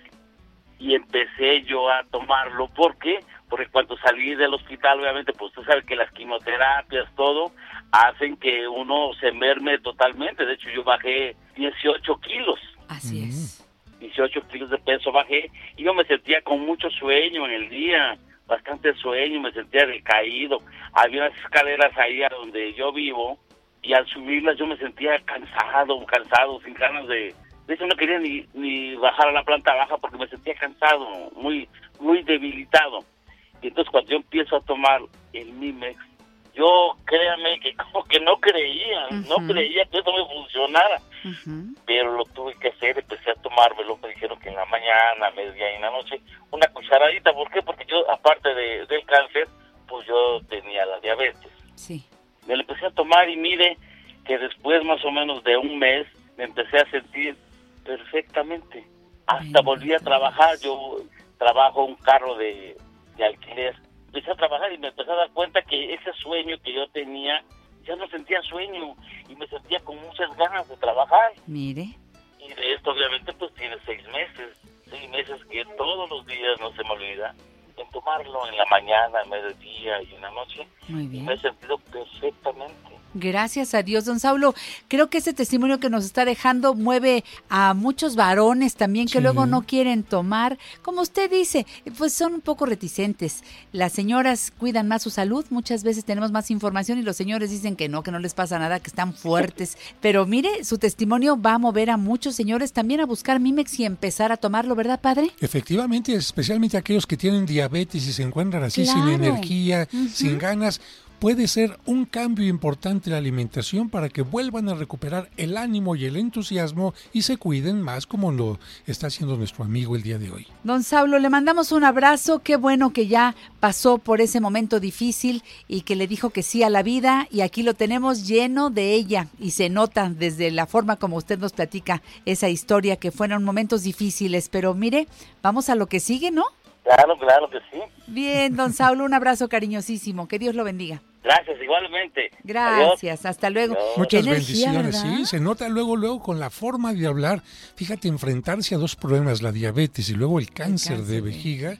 Y empecé yo a tomarlo, ¿por qué? Porque cuando salí del hospital, obviamente, pues usted sabe que las quimioterapias, todo, hacen que uno se merme totalmente. De hecho, yo bajé 18 kilos. Así es. 18 kilos de peso bajé y yo me sentía con mucho sueño en el día, bastante sueño, me sentía decaído. Había unas escaleras ahí a donde yo vivo y al subirlas yo me sentía cansado, cansado, sin ganas de... De hecho no quería ni, ni bajar a la planta baja porque me sentía cansado, muy muy debilitado. Y entonces cuando yo empiezo a tomar el Mimex, yo créame que como que no creía, no creía que eso me funcionara, pero lo tuve que hacer, empecé a tomármelo, me dijeron que en la mañana, media y en la noche, una cucharadita, ¿por qué? Porque yo, aparte de, del cáncer, pues yo tenía la diabetes. Sí. Me lo empecé a tomar y mire que después más o menos de un mes me empecé a sentir perfectamente. Hasta volví a trabajar, yo trabajo un carro de, de alquiler. Empecé a trabajar y me empecé a dar cuenta que ese sueño que yo tenía, ya no sentía sueño y me sentía con muchas ganas de trabajar. Mire. Y de esto obviamente pues tiene seis meses, seis meses que todos los días no se me olvida en tomarlo en la mañana, en mediodía y en la noche. Muy bien. Me he sentido perfectamente. Gracias a Dios, don Saulo. Creo que ese testimonio que nos está dejando mueve a muchos varones también que Sí. luego no quieren tomar. Como usted dice, pues son un poco reticentes. Las señoras cuidan más su salud, muchas veces tenemos más información y los señores dicen que no, que no les pasa nada, que están fuertes. Pero mire, su testimonio va a mover a muchos señores también a buscar Mimex y empezar a tomarlo, ¿verdad, padre? Efectivamente, especialmente aquellos que tienen diabetes y se encuentran así sin energía, sin ganas, puede ser un cambio importante en la alimentación para que vuelvan a recuperar el ánimo y el entusiasmo y se cuiden más como lo está haciendo nuestro amigo el día de hoy. Don Saulo, le mandamos un abrazo. Qué bueno que ya pasó por ese momento difícil y que le dijo que sí a la vida. Y aquí lo tenemos lleno de ella. Y se nota desde la forma como usted nos platica esa historia que fueron momentos difíciles. Pero mire, vamos a lo que sigue, ¿no? Claro, claro que sí. Bien, don Saulo, un abrazo cariñosísimo. Que Dios lo bendiga. Gracias, igualmente. Gracias, hasta luego. Muchas energía, bendiciones, ¿verdad? sí, se nota luego, luego con la forma de hablar. Fíjate, enfrentarse a dos problemas, la diabetes y luego el cáncer, de vejiga.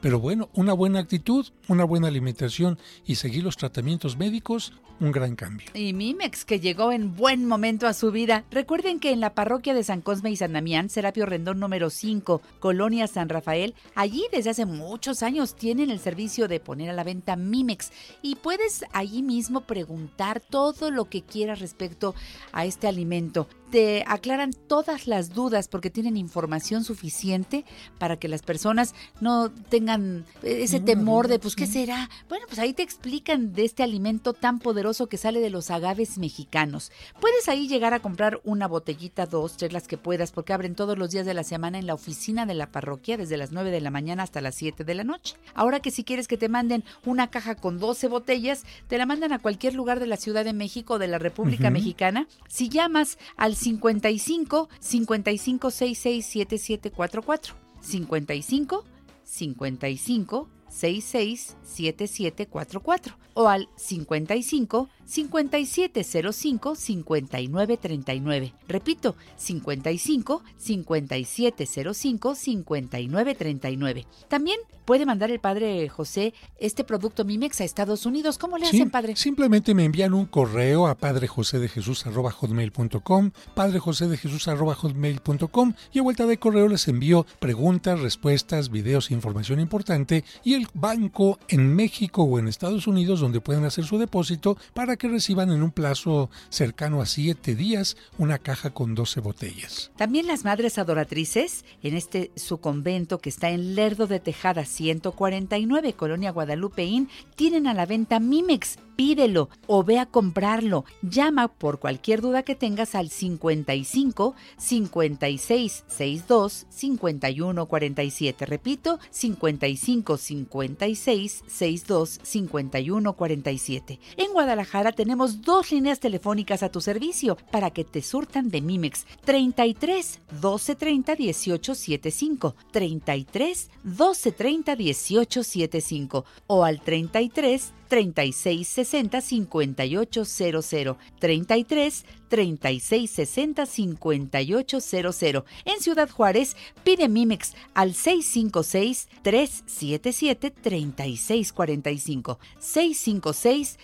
Pero bueno, una buena actitud, una buena alimentación y seguir los tratamientos médicos, un gran cambio. Y Mimex, que llegó en buen momento a su vida. Recuerden que en la parroquia de San Cosme y San Damián, Serapio Rendón número 5, Colonia San Rafael, allí desde hace muchos años tienen el servicio de poner a la venta Mimex. Y puedes allí mismo preguntar todo lo que quieras respecto a este alimento. Te aclaran todas las dudas porque tienen información suficiente para que las personas no tengan ese temor de, pues, ¿qué será? Bueno, pues ahí te explican de este alimento tan poderoso que sale de los agaves mexicanos. Puedes ahí llegar a comprar una botellita, dos, tres, las que puedas, porque abren todos los días de la semana en la oficina de la parroquia, desde las 9 de la mañana hasta las 7 de la noche. Ahora que si quieres que te manden una caja con 12 botellas, te la mandan a cualquier lugar de la Ciudad de México o de la República. Mexicana. Si llamas al 55 55 66 7744. 55 55 66 7744 o al 55 5705 5939. Repito, 55 5705 5939. También puede mandar el padre José este producto Mimex a Estados Unidos. ¿Cómo le hacen, padre? Simplemente me envían un correo a padrejosedejesús.hotmail.com, padrejosedejesús.hotmail.com y a vuelta de correo les envío preguntas, respuestas, videos e información importante y el banco en México o en Estados Unidos donde pueden hacer su depósito para que reciban en un plazo cercano a 7 días una caja con 12 botellas. También las madres adoratrices en este su convento que está en Lerdo de Tejada 149, Colonia Guadalupeín, tienen a la venta Mimex. Pídelo o ve a comprarlo. Llama por cualquier duda que tengas al 55 56 62 51 47. Repito, 55 56 62 51 47. En Guadalajara tenemos dos líneas telefónicas a tu servicio para que te surtan de Mimex 33 12 30 18 75 33 12 30 18 75 o al 33 36 60 58 00 33 36 60 58 00 En Ciudad Juárez pide Mimex al 656 377 3645 656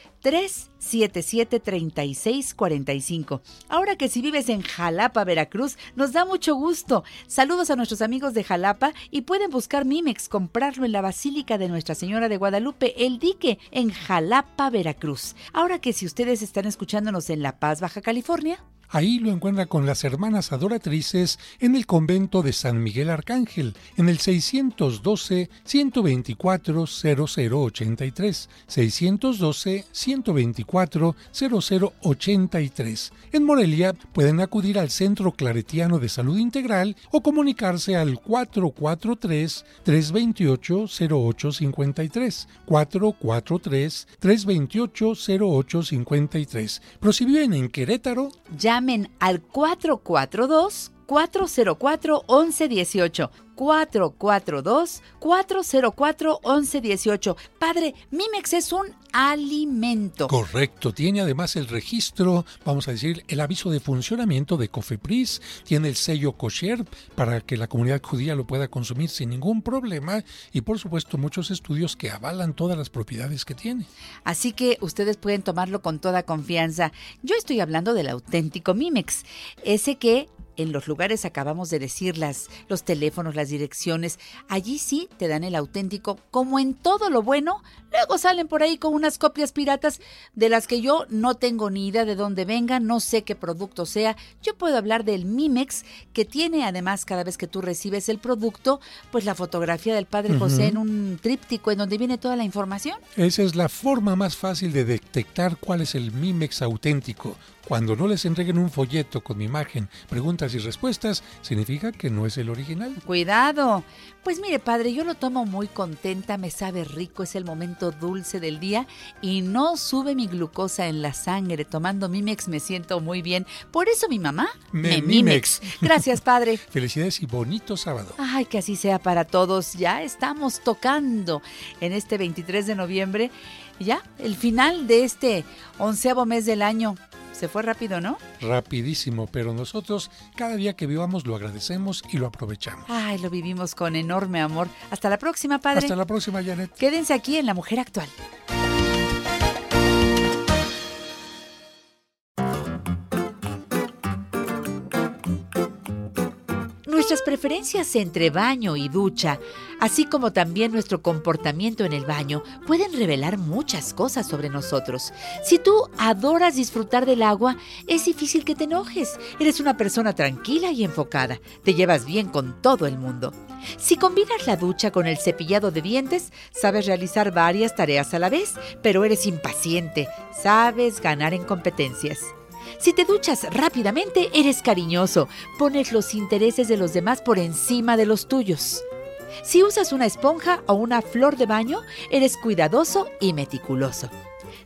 377-3645. Ahora que si vives en Jalapa, Veracruz, nos da mucho gusto. Saludos a nuestros amigos de Jalapa y pueden buscar Mimex, comprarlo en la Basílica de Nuestra Señora de Guadalupe, El Dique, en Jalapa, Veracruz. Ahora que si ustedes están escuchándonos en La Paz, Baja California, Ahí lo encuentra con las hermanas adoratrices en el convento de San Miguel Arcángel, en el 612-124-0083. 612-124-0083. En Morelia pueden acudir al Centro Claretiano de Salud Integral o comunicarse al 443-328-0853. 443-328-0853. Pero si viven en Querétaro, Llamen al 442 404 1118. 442 404 1118. Padre, Mimex es un alimento. Correcto, tiene además el registro, vamos a decir, el aviso de funcionamiento de Cofepris, tiene el sello kosher para que la comunidad judía lo pueda consumir sin ningún problema y por supuesto muchos estudios que avalan todas las propiedades que tiene. Así que ustedes pueden tomarlo con toda confianza. Yo estoy hablando del auténtico Mimex, ese que en los lugares acabamos de decirlas, los teléfonos, las direcciones, allí sí te dan el auténtico, como en todo lo bueno, luego salen por ahí con unas copias piratas de las que yo no tengo ni idea de dónde vengan, no sé qué producto sea. Yo puedo hablar del Mimex, que tiene además cada vez que tú recibes el producto, pues la fotografía del Padre José en un tríptico en donde viene toda la información. Esa es la forma más fácil de detectar cuál es el Mimex auténtico. Cuando no les entreguen un folleto con mi imagen, preguntas y respuestas, significa que no es el original. Cuidado. Pues mire, padre, yo lo tomo muy contenta, me sabe rico, es el momento dulce del día y no sube mi glucosa en la sangre. Tomando Mimex me siento muy bien. Por eso mi mamá Me me, Mimex. Mimex. Gracias, padre. Felicidades y bonito sábado. Ay, que así sea para todos. Ya estamos tocando en este 23 de noviembre. Ya, el final de este onceavo mes del año. Se fue rápido, ¿no? Rapidísimo, pero nosotros cada día que vivamos lo agradecemos y lo aprovechamos. Ay, lo vivimos con enorme amor. Hasta la próxima, padre. Hasta la próxima, Janet. Quédense aquí en La Mujer Actual. Nuestras preferencias entre baño y ducha, así como también nuestro comportamiento en el baño, pueden revelar muchas cosas sobre nosotros. Si tú adoras disfrutar del agua, es difícil que te enojes. Eres una persona tranquila y enfocada. Te llevas bien con todo el mundo. Si combinas la ducha con el cepillado de dientes, sabes realizar varias tareas a la vez, pero eres impaciente. Sabes ganar en competencias. Si te duchas rápidamente, eres cariñoso. Pones los intereses de los demás por encima de los tuyos. Si usas una esponja o una flor de baño, eres cuidadoso y meticuloso.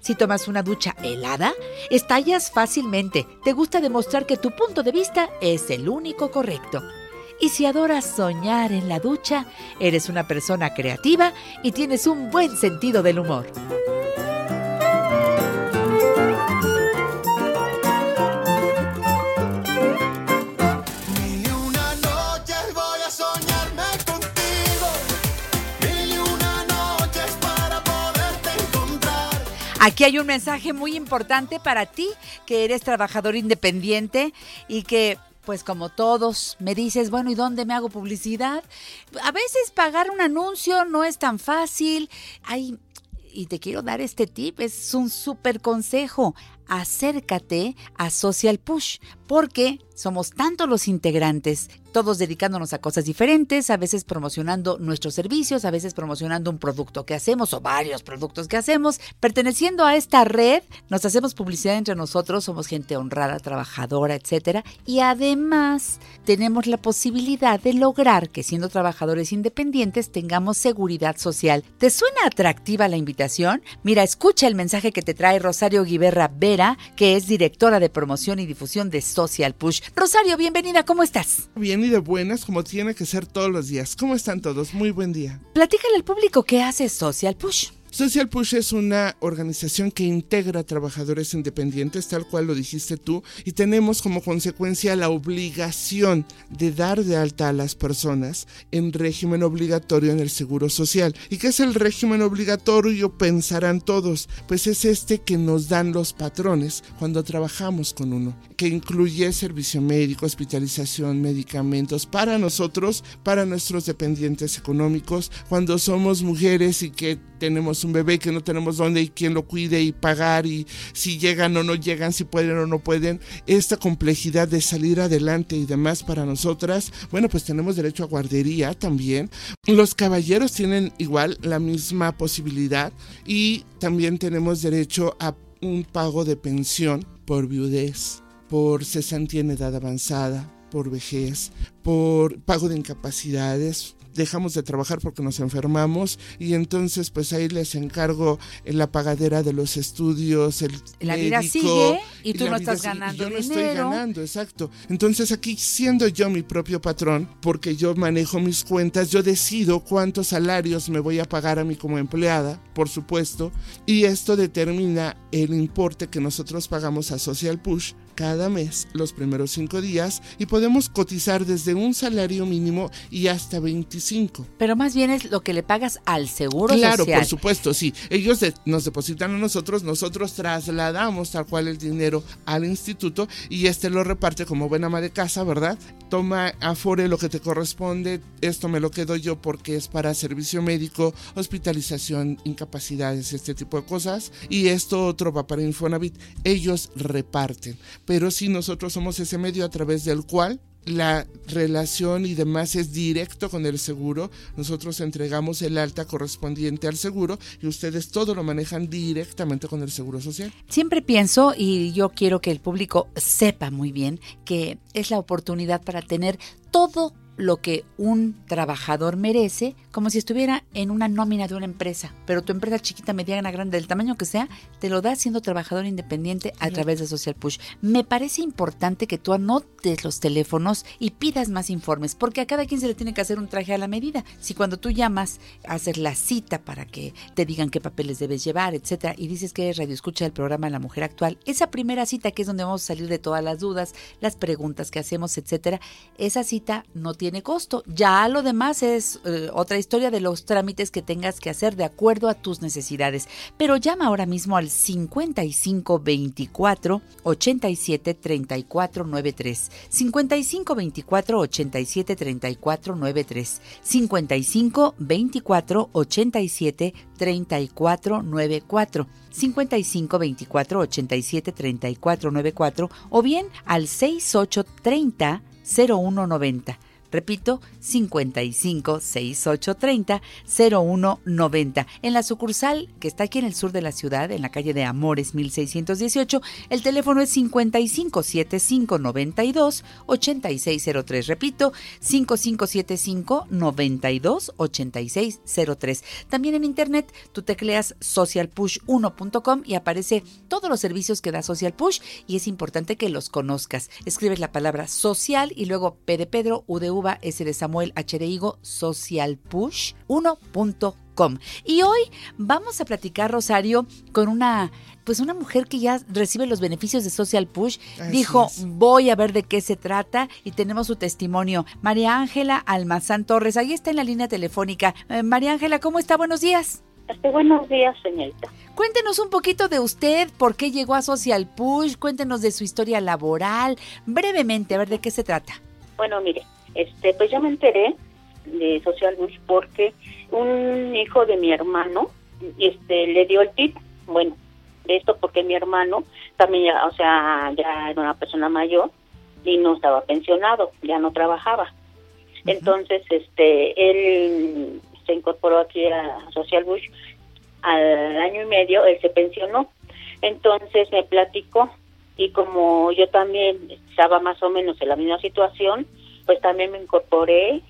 Si tomas una ducha helada, estallas fácilmente. Te gusta demostrar que tu punto de vista es el único correcto. Y si adoras soñar en la ducha, eres una persona creativa y tienes un buen sentido del humor. Aquí hay un mensaje muy importante para ti, que eres trabajador independiente y que, pues como todos, me dices, bueno, ¿y dónde me hago publicidad? A veces pagar un anuncio no es tan fácil. Hay, y te quiero dar este tip, es un súper consejo. Acércate a Social Push, porque somos tantos los integrantes, todos dedicándonos a cosas diferentes, a veces promocionando nuestros servicios, a veces promocionando un producto que hacemos o varios productos que hacemos. Perteneciendo a esta red, nos hacemos publicidad entre nosotros, somos gente honrada, trabajadora, etcétera, y además tenemos la posibilidad de lograr que siendo trabajadores independientes tengamos seguridad social. ¿Te suena atractiva la invitación? Mira, escucha el mensaje que te trae Rosario Guiberra Que es directora de promoción y difusión de Social Push. Rosario, bienvenida, ¿cómo estás? Bien y de buenas, como tiene que ser todos los días. ¿Cómo están todos? Muy buen día. Platícale al público qué hace Social Push. Social Push es una organización que integra trabajadores independientes, tal cual lo dijiste tú, y tenemos como consecuencia la obligación de dar de alta a las personas en régimen obligatorio en el Seguro Social. ¿Y qué es el régimen obligatorio? Pensarán todos, pues es este que nos dan los patrones cuando trabajamos con uno, que incluye servicio médico, hospitalización, medicamentos para nosotros, para nuestros dependientes económicos, cuando somos mujeres y que tenemos un bebé, que no tenemos dónde y quién lo cuide y pagar y si llegan o no llegan, si pueden o no pueden, esta complejidad de salir adelante y demás para nosotras, bueno, pues tenemos derecho a guardería también. Los caballeros tienen igual la misma posibilidad y también tenemos derecho a un pago de pensión por viudez, por cesantía en edad avanzada, por vejez, por pago de incapacidades, dejamos de trabajar porque nos enfermamos y entonces pues ahí les encargo en la pagadera de los estudios, el La vida médico, sigue y tú no vida estás sigue, ganando yo no estoy dinero. ganando, exacto. Entonces aquí siendo yo mi propio patrón, porque yo manejo mis cuentas, yo decido cuántos salarios me voy a pagar a mí como empleada, por supuesto, y esto determina el importe que nosotros pagamos a Social Push cada mes los primeros cinco días y podemos cotizar desde un salario mínimo y hasta 25. Pero más bien es lo que le pagas al seguro Claro, social. por supuesto, sí. Ellos de- nos depositan a nosotros, nosotros trasladamos tal cual el dinero al instituto y este lo reparte como buena ama de casa, ¿verdad? Toma afore lo que te corresponde, esto me lo quedo yo porque es para servicio médico, hospitalización, incapacidades, este tipo de cosas, y esto otro va para Infonavit. Ellos reparten, pero sí nosotros somos ese medio a través del cual la relación y demás es directo con el seguro. Nosotros entregamos el alta correspondiente al seguro y ustedes todo lo manejan directamente con el seguro social. Siempre pienso, y yo quiero que el público sepa muy bien, que es la oportunidad para tener todo lo que un trabajador merece, como si estuviera en una nómina de una empresa. Pero tu empresa chiquita, mediana, grande, del tamaño que sea, te lo da siendo trabajador independiente a través de Social Push. Me parece importante que tú anotes los teléfonos y pidas más informes, porque a cada quien se le tiene que hacer un traje a la medida. Si cuando tú llamas, haces la cita para que te digan qué papeles debes llevar, etcétera, y dices que eres radio escucha del programa La Mujer Actual, esa primera cita que es donde vamos a salir de todas las dudas, las preguntas que hacemos, etcétera, esa cita no tiene costo. Ya lo demás es eh, otra historia de los trámites que tengas que hacer de acuerdo a tus necesidades. Pero llama ahora mismo al 5524 87 34 93. 5524 87 34 93. 55 24 87 34 94. 55 24 87 34 94 o bien al 6830 0190. Repito, 55 6830 0190. En la sucursal que está aquí en el sur de la ciudad, en la calle de Amores 1618, el teléfono es 55 75 92 8603. Repito, 5575 92 8603. También en internet tú tecleas socialpush1.com y aparece todos los servicios que da Social Push y es importante que los conozcas. Escribes la palabra social y luego P de Pedro, U de de Samuel, H de Higo, socialpush1.com. Y hoy vamos a platicar, Rosario, con una pues una mujer que ya recibe los beneficios de Social Push Así dijo, es. voy a ver de qué se trata y tenemos su testimonio. María Ángela Almazán Torres, ahí está en la línea telefónica. Eh, María Ángela, ¿cómo está? Buenos días. Este, buenos días, señorita. Cuéntenos un poquito de usted, por qué llegó a Social Push, cuéntenos de su historia laboral, brevemente, a ver de qué se trata. Bueno, mire, este, pues yo me enteré de Social Bush porque un hijo de mi hermano, este, le dio el tip. Bueno, de esto porque mi hermano también, ya, o sea, ya era una persona mayor y no estaba pensionado, ya no trabajaba. Entonces, este, él se incorporó aquí a Social Bush al año y medio, él se pensionó. Entonces me platicó y como yo también estaba más o menos en la misma situación, pues también me incorporé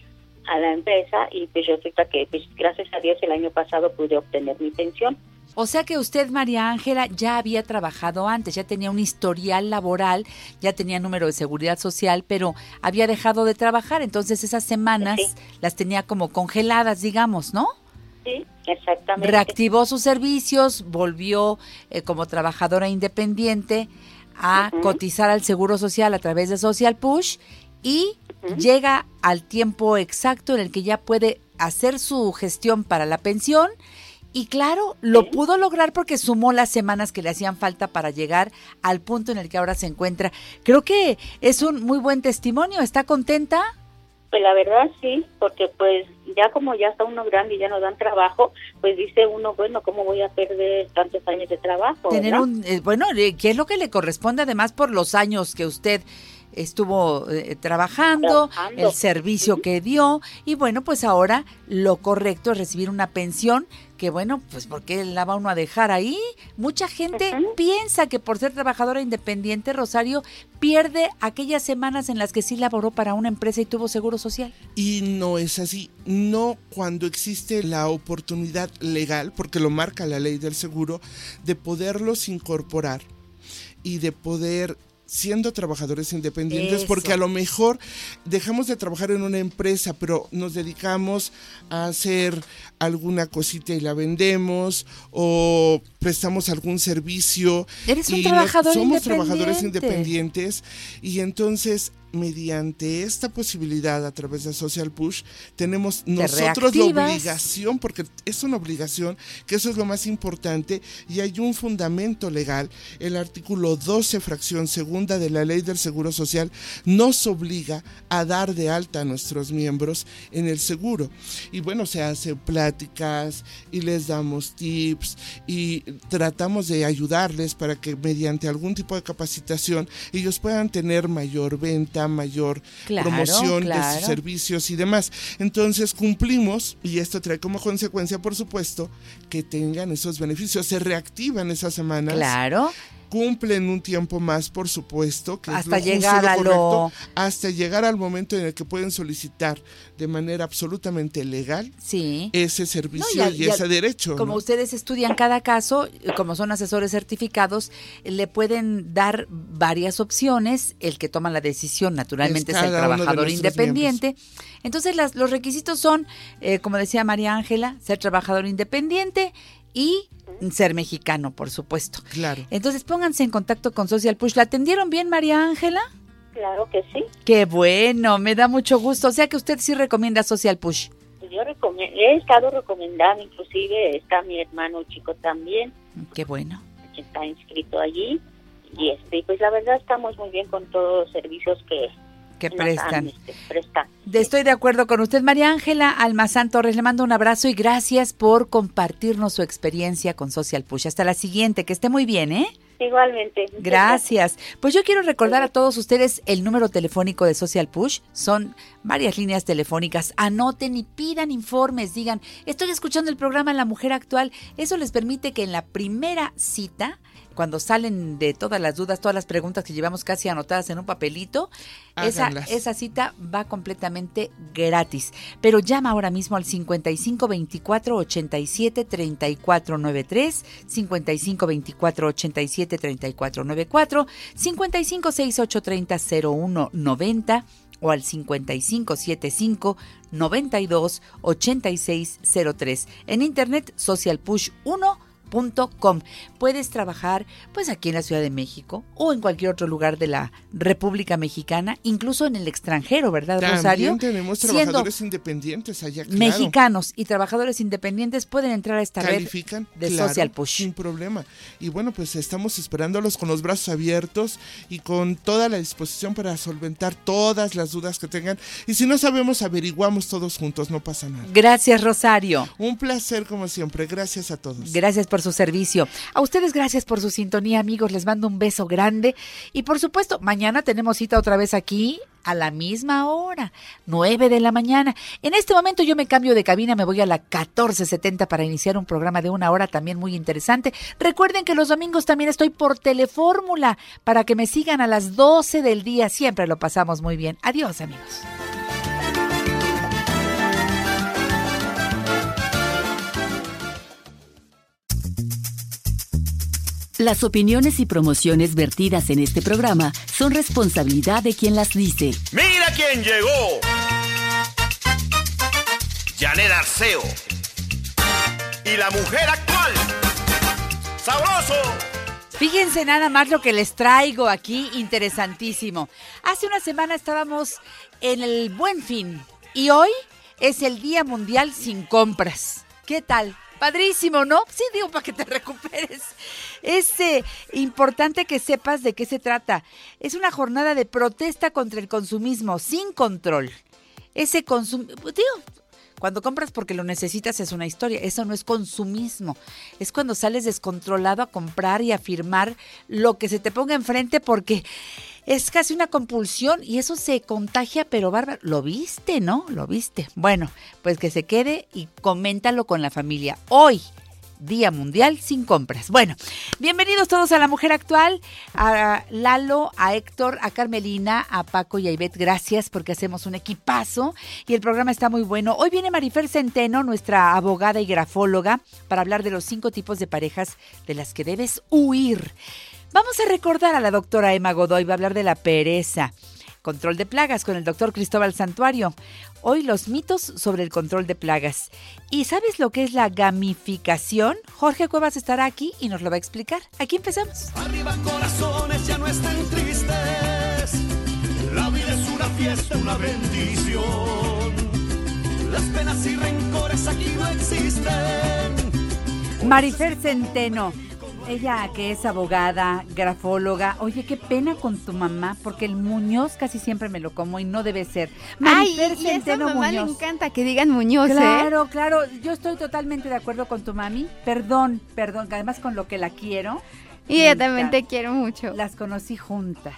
a la empresa y pues resulta que pues gracias a Dios el año pasado pude obtener mi pensión. O sea que usted, María Ángela, ya había trabajado antes, ya tenía un historial laboral, ya tenía número de seguridad social, pero había dejado de trabajar, entonces esas semanas las tenía como congeladas, digamos, ¿no? Sí, exactamente. Reactivó sus servicios, volvió eh, como trabajadora independiente a cotizar al Seguro Social a través de Social Push y llega al tiempo exacto en el que ya puede hacer su gestión para la pensión y claro, lo pudo lograr porque sumó las semanas que le hacían falta para llegar al punto en el que ahora se encuentra. Creo que es un muy buen testimonio. ¿Está contenta? Pues la verdad sí, porque pues ya como ya está uno grande y ya nos dan trabajo, pues dice uno, bueno, ¿cómo voy a perder tantos años de trabajo? Tener verdad? un, eh, bueno, eh, ¿qué es lo que le corresponde además por los años que usted estuvo eh, trabajando, Trabajando. el servicio que dio y bueno, pues ahora lo correcto es recibir una pensión que bueno, pues porque la va uno a dejar ahí. Mucha gente piensa que por ser trabajadora independiente, Rosario pierde aquellas semanas en las que sí laboró para una empresa y tuvo seguro social. Y no es así. No cuando existe la oportunidad legal, porque lo marca la ley del seguro, de poderlos incorporar y de poder siendo trabajadores independientes Eso. porque a lo mejor dejamos de trabajar en una empresa pero nos dedicamos a hacer alguna cosita y la vendemos o prestamos algún servicio Eres un y nos- trabajador somos trabajadores independiente. independientes y entonces mediante esta posibilidad a través de Social Push tenemos nosotros la obligación porque es una obligación que eso es lo más importante y hay un fundamento legal el artículo 12 fracción segunda de la ley del seguro social nos obliga a dar de alta a nuestros miembros en el seguro. Y bueno se hacen pláticas y les damos tips y tratamos de ayudarles para que mediante algún tipo de capacitación ellos puedan tener mayor venta, mayor Claro, promoción de sus servicios y demás. Entonces cumplimos y esto trae como consecuencia, por supuesto, que tengan esos beneficios, se reactivan esas semanas. Claro. Cumplen un tiempo más, por supuesto, que es Hasta justo llegar lo a correcto, lo- hasta llegar al momento en el que pueden solicitar de manera absolutamente legal Sí. ese No, servicio y, ese derecho. Como ¿no? ustedes estudian cada caso, como son asesores certificados, le pueden dar varias opciones. El que toma la decisión, naturalmente, Es es, el trabajador independiente. Entonces, las- los requisitos son, eh, como decía María Ángela, ser trabajador independiente y ser mexicano, por supuesto. Claro. Entonces, pónganse en contacto con Social Push. ¿La atendieron bien, María Ángela? Claro que sí. Qué bueno, me da mucho gusto. O sea que usted sí recomienda Social Push. Pues Yo he estado recomendando, inclusive está mi hermano chico también, Qué bueno. que está inscrito allí. Y este, pues la verdad estamos muy bien con todos los servicios que, Que prestan. Estoy de acuerdo con usted, María Ángela Almazán Torres. Le mando un abrazo y gracias por compartirnos su experiencia con Social Push. Hasta la siguiente, que esté muy bien, ¿eh? Igualmente. Gracias. Pues yo quiero recordar a todos ustedes el número telefónico de Social Push. Son varias líneas telefónicas. Anoten y pidan informes. Digan, estoy escuchando el programa La Mujer Actual. Eso les permite que en la primera cita, cuando salen de todas las dudas, todas las preguntas que llevamos casi anotadas en un papelito, esa, Háganlas. esa cita va completamente gratis. Pero llama ahora mismo al 55 24 87 34 93, 55 24 87 34 94, 55 68 30 01 90 o al 55 75 92 86 03. En internet socialpush1.com. Puedes trabajar pues aquí en la Ciudad de México o en cualquier otro lugar de la República Mexicana, incluso en el extranjero, ¿verdad, También Rosario? tenemos Siendo trabajadores independientes allá, claro. mexicanos y trabajadores independientes pueden entrar a esta califican red de claro, Social Push. sin problema y bueno pues estamos esperándolos con los brazos abiertos y con toda la disposición para solventar todas las dudas que tengan y si no sabemos averiguamos todos juntos no pasa nada Gracias, Rosario. un placer como siempre gracias a todos Gracias por su servicio. A ustedes gracias por su sintonía, amigos. Les mando un beso grande. Y por supuesto, mañana tenemos cita otra vez aquí a la misma hora, 9 de la mañana. En este momento yo me cambio de cabina, me voy a la 1470 para iniciar un programa de una hora también muy interesante. Recuerden que los domingos también estoy por Telefórmula para que me sigan a las 12 del día. Siempre lo pasamos muy bien. Adiós, amigos. Las opiniones y promociones vertidas en este programa son responsabilidad de quien las dice. Mira quién llegó. Janet Arceo. Y la mujer actual. Sabroso. Fíjense nada más lo que les traigo aquí, interesantísimo. Hace una semana estábamos en el Buen Fin y hoy es el Día Mundial sin compras. ¿Qué tal? Padrísimo, ¿no? Sí, digo, para que te recuperes. Es eh, importante que sepas de qué se trata. Es una jornada de protesta contra el consumismo sin control. ese consumo, digo, cuando compras porque lo necesitas es una historia, eso no es consumismo, es cuando sales descontrolado a comprar y a firmar lo que se te ponga enfrente porque es casi una compulsión y eso se contagia, pero bárbaro, lo viste, ¿no? Lo viste. Bueno, pues que se quede y coméntalo con la familia. Hoy, Día Mundial sin compras. Bueno, bienvenidos todos a La Mujer Actual, a Lalo, a Héctor, a Carmelina, a Paco y a Ivette. Gracias porque hacemos un equipazo y el programa está muy bueno. Hoy viene Marifer Centeno, nuestra abogada y grafóloga, para hablar de los cinco tipos de parejas de las que debes huir. Vamos a recordar a la doctora Emma Godoy, va a hablar de la pereza. Control de plagas con el doctor Cristóbal Santuario. Hoy los mitos sobre el control de plagas. ¿Y sabes lo que es la gamificación? Jorge Cuevas estará aquí y nos lo va a explicar. Aquí empezamos. Arriba corazones, ya no estén tristes. La vida es una fiesta, una bendición. Las penas y rencores aquí no existen. Marifer Centeno. Ella que es abogada, grafóloga. Oye, qué pena con tu mamá, porque el Muñoz casi siempre me lo como y no debe ser. Ay, y a mamá le encanta que digan Muñoz, ¿eh? Claro, claro, yo estoy totalmente de acuerdo con tu mami. Perdón, perdón, que además con lo que la quiero. Y yo también te quiero mucho. Las conocí juntas.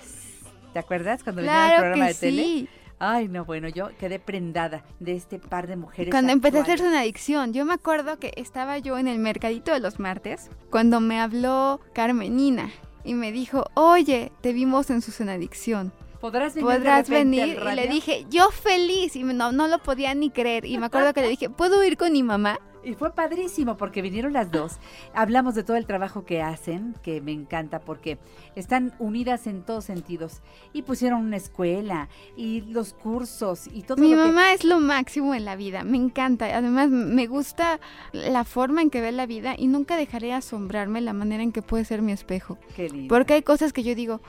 ¿Te acuerdas cuando vinieron al Claro programa que de tele? Ay, no, bueno, yo quedé prendada de este par de mujeres. Cuando empecé a hacerse una adicción, yo me acuerdo que estaba yo en el mercadito de los martes cuando me habló Carmenina y me dijo, oye, te vimos en su adicción. ¿Podrás venir, Podrás venir. Y le dije, yo feliz. Y no, no lo podía ni creer. Y me acuerdo que le dije, ¿puedo ir con mi mamá? Y fue padrísimo porque vinieron las dos. Hablamos de todo el trabajo que hacen, que me encanta porque están unidas en todos sentidos. Y pusieron una escuela y los cursos y todo Mi lo que- mamá es lo máximo en la vida, me encanta. Además, me gusta la forma en que ve la vida y nunca dejaré de asombrarme la manera en que puede ser mi espejo. Qué lindo. Porque hay cosas que yo digo,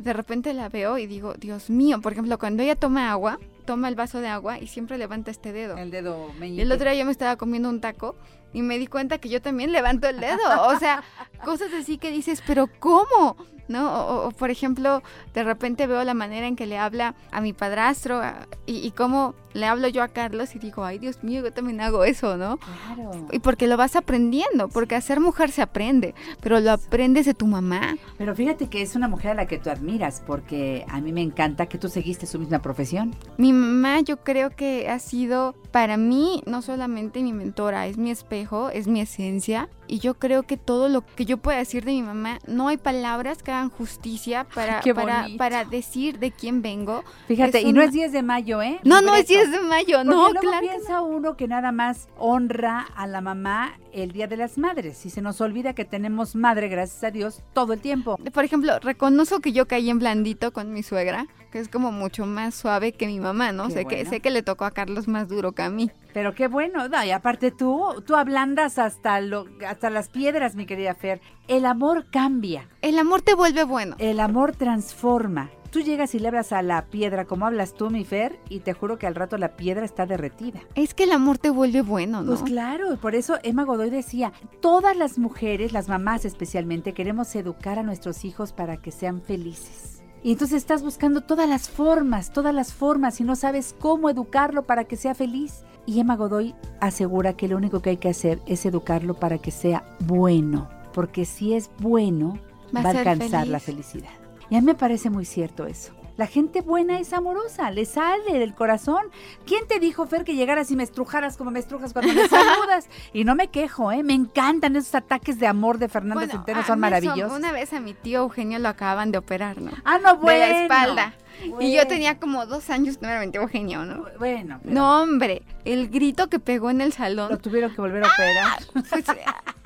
de repente la veo y digo, Dios mío, por ejemplo, cuando ella toma agua, toma el vaso de agua y siempre levanta este dedo. El dedo meñique. el otro día yo me estaba comiendo un taco y me di cuenta que yo también levanto el dedo. O sea, cosas así que dices, pero ¿cómo? ¿No? O, por ejemplo, de repente veo la manera en que le habla a mi padrastro a- y, y cómo le hablo yo a Carlos y digo, ay Dios mío, yo también hago eso, ¿no? Claro. Y porque lo vas aprendiendo, porque a ser mujer se aprende, pero lo aprendes de tu mamá. Pero fíjate que es una mujer a la que tú admiras porque a mí me encanta que tú seguiste su misma profesión. Mi mamá yo creo que ha sido para mí no solamente mi mentora, es mi espejo, es mi esencia y yo creo que todo lo que yo pueda decir de mi mamá, no hay palabras que hagan justicia para, para, para decir de quién vengo. Fíjate, y no es 10 de mayo, ¿eh? No, no es Libreto. 10 de mayo, Porque no, luego claro piensa uno que nada más honra a la mamá el Día de las Madres y se nos olvida que tenemos madre, gracias a Dios, todo el tiempo. Por ejemplo, reconozco que yo caí en blandito con mi suegra, que es como mucho más suave que mi mamá, ¿no? Qué sé que sé que le tocó a Carlos más duro que a mí. Pero qué bueno, no, y aparte tú, tú ablandas hasta, lo, hasta las piedras, mi querida Fer. El amor cambia. El amor te vuelve bueno. El amor transforma. Tú llegas y le hablas a la piedra como hablas tú, mi Fer, y te juro que al rato la piedra está derretida. Es que el amor te vuelve bueno, ¿no? Pues claro, por eso Emma Godoy decía, todas las mujeres, las mamás especialmente, queremos educar a nuestros hijos para que sean felices. Y entonces estás buscando todas las formas, todas las formas y no sabes cómo educarlo para que sea feliz. Y Emma Godoy asegura que lo único que hay que hacer es educarlo para que sea bueno, porque si es bueno, Va a va a ser alcanzar la felicidad. Y a mí me parece muy cierto eso. La gente buena es amorosa, le sale del corazón. ¿Quién te dijo, Fer, que llegaras y me estrujaras como me estrujas cuando me saludas? Y no me quejo, ¿eh? Me encantan esos ataques de amor de Fernando Bueno, Centeno, son maravillosos. Una vez a mi tío Eugenio lo acaban de operar, ¿no? Ah, no, bueno. De la espalda. Y yo tenía como dos años, tío Eugenio, ¿no? Bueno, pero No, hombre, el grito que pegó en el salón. lo tuvieron que volver a operar. Pues,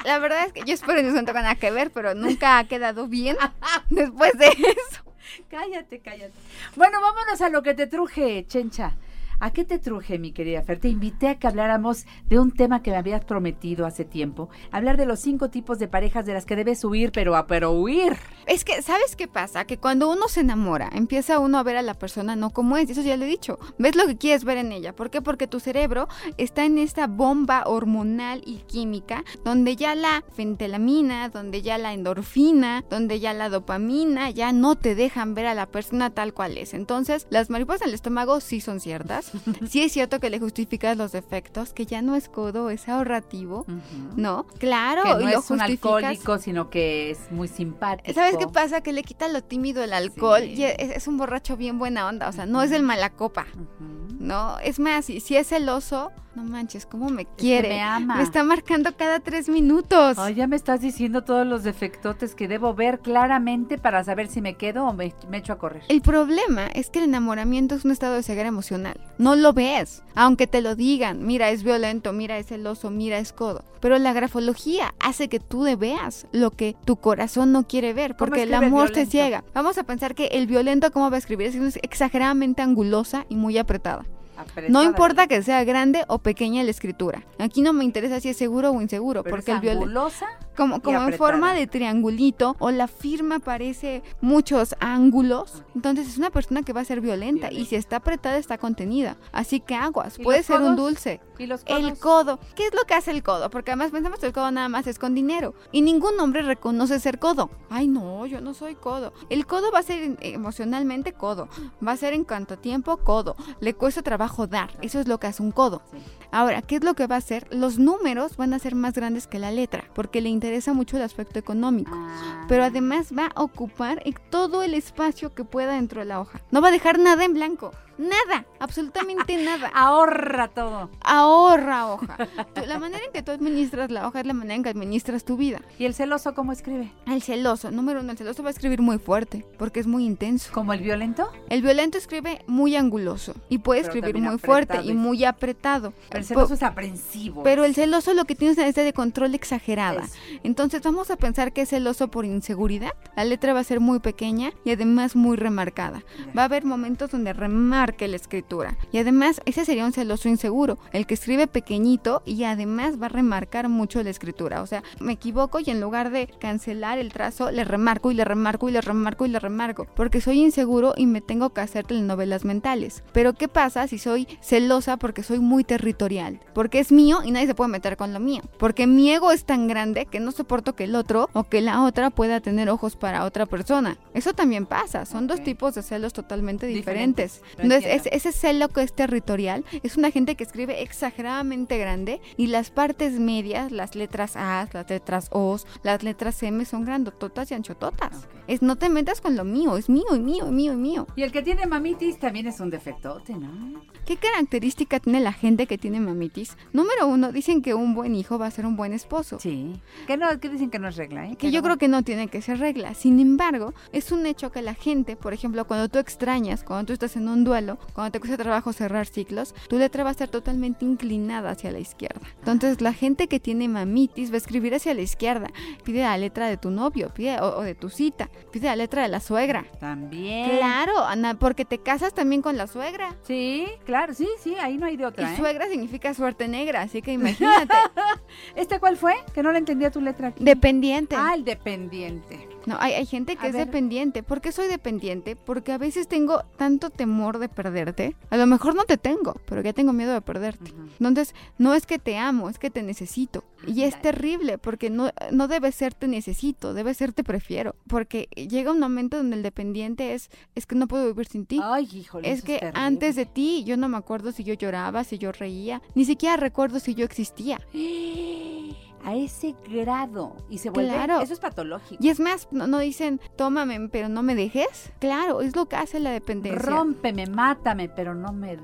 la verdad es que yo espero que no tenga nada que ver, pero nunca ha quedado bien después de eso. Cállate, cállate. Bueno, vámonos a lo que te truje, Chencha. ¿A qué te truje, mi querida Fer? Te invité a que habláramos de un tema que me habías prometido hace tiempo. Hablar de los cinco tipos de parejas de las que debes huir, pero a pero huir. Es que, ¿sabes qué pasa? Que cuando uno se enamora, empieza uno a ver a la persona no como es. Eso ya lo he dicho. Ves lo que quieres ver en ella. ¿Por qué? Porque tu cerebro está en esta bomba hormonal y química donde ya la fentelamina, donde ya la endorfina, donde ya la dopamina ya no te dejan ver a la persona tal cual es. Entonces, las mariposas en el estómago sí son ciertas. sí es cierto que le justificas los defectos, que ya no es codo, es ahorrativo. ¿No? Claro, que no y lo es un alcohólico, sino que es muy simpático. ¿Sabes qué pasa? Que le quita lo tímido el alcohol y es, es un borracho bien buena onda, o sea, no es el malacopa, ¿no? Es más, si, si es celoso, no manches, ¿cómo me quiere? me ama. está marcando cada tres minutos. Ay, ya me estás diciendo todos los defectotes que debo ver claramente para saber si me quedo o me, me echo a correr. El problema es que el enamoramiento es un estado de ceguera emocional. No lo ves, aunque te lo digan. Mira, es violento, mira, es celoso, mira, es codo. Pero la grafología hace que tú veas lo que tu corazón no quiere ver, porque el amor te ciega. Vamos a pensar que el violento, ¿cómo va a escribir? Es exageradamente angulosa y muy apretada. No importa que sea grande o pequeña la escritura. Aquí no me interesa si es seguro o inseguro, Pero porque es el violento como, como en forma de triangulito o la firma parece muchos ángulos, entonces es una persona que va a ser violenta y si está apretada está contenida. Así que aguas, ¿Y puede ser un dulce. ¿Y los El codos? codo. ¿Qué es lo que hace el codo? Porque además pensamos que el codo nada más es con dinero. Y ningún hombre reconoce ser codo. Ay, no, yo no soy codo. El codo va a ser eh, emocionalmente codo. Va a ser en cuanto a tiempo codo. Le cuesta trabajo dar. Eso es lo que hace un codo. Ahora, ¿qué es lo que va a hacer? Los números van a ser más grandes que la letra. Porque le interesa mucho el aspecto económico. Pero además va a ocupar todo el espacio que pueda dentro de la hoja. No va a dejar nada en blanco. Nada, absolutamente nada. Ahorra todo. Ahorra hoja. La manera en que tú administras la hoja es la manera en que administras tu vida. ¿Y el celoso cómo escribe? El celoso, número uno, el celoso va a escribir muy fuerte porque es muy intenso. ¿Como el violento? El violento escribe muy anguloso y puede Pero escribir muy fuerte y muy apretado. Pero el celoso es aprensivo. pero el celoso lo que tiene es una necesidad de control exagerada. Entonces vamos a pensar que es celoso por inseguridad. La letra va a ser muy pequeña y además muy remarcada. Va a haber momentos donde remarque la escritura. Y además ese sería un celoso inseguro, el que escribe pequeñito y además va a remarcar mucho la escritura. O sea, me equivoco y en lugar de cancelar el trazo, le remarco y le remarco y le remarco y le remarco. Porque soy inseguro y me tengo que hacer telenovelas mentales. Pero ¿qué pasa si soy celosa porque soy muy territorial? Porque es mío y nadie se puede meter con lo mío. Porque mi ego es tan grande que no soporto que el otro o que la otra pueda tener ojos para otra persona. Eso también pasa. Son dos tipos de celos totalmente diferentes. Diferentes. Entiendo. es- ese celo que es territorial es una gente que escribe exageradamente grande y las partes medias, las letras A, las letras O, las letras M son grandototas y anchototas. Es no te metas con lo mío, es mío y mío y mío y mío. Y el que tiene mamitis también es un defectote, ¿no? ¿Qué característica tiene la gente que tiene mamitis? Número uno, dicen que un buen hijo va a ser un buen esposo. Sí. Que no, que dicen que no es regla, ¿eh? Que yo creo que no tiene que ser regla. Sin embargo, es un hecho que la gente, por ejemplo, cuando tú extrañas, cuando tú estás en un duelo, cuando te cuesta trabajo cerrar ciclos, tu letra va a estar totalmente inclinada hacia la izquierda. Entonces, la gente que tiene mamitis va a escribir hacia la izquierda. Pide la letra de tu novio, pide o, o de tu cita, pide la letra de la suegra. También. Claro, Ana, porque te casas también con la suegra. Sí, claro, sí, sí, ahí no hay de Y otra, ¿eh? suegra significa suerte negra, así que imagínate. ¿Este cuál fue? Que no le entendía tu letra aquí. Dependiente. Ah, el dependiente. No, hay, hay gente que A es ver. dependiente. ¿Por qué soy dependiente? Porque a veces tengo tanto temor de perderte. A lo mejor no te tengo, pero ya tengo miedo de perderte. Entonces, no es que te amo, es que te necesito. Y es terrible porque no, no debe ser te necesito, debe ser te prefiero. Porque llega un momento donde el dependiente es, es que no puedo vivir sin ti. Ay, híjole. Es que terrible. antes de ti yo no me acuerdo si yo lloraba, si yo reía, ni siquiera recuerdo si yo existía. A ese grado. Y se vuelve. Claro. Eso es patológico. Y es más, no, no dicen, tómame, pero no me dejes. Claro, es lo que hace la dependencia. Rómpeme, mátame, pero no me.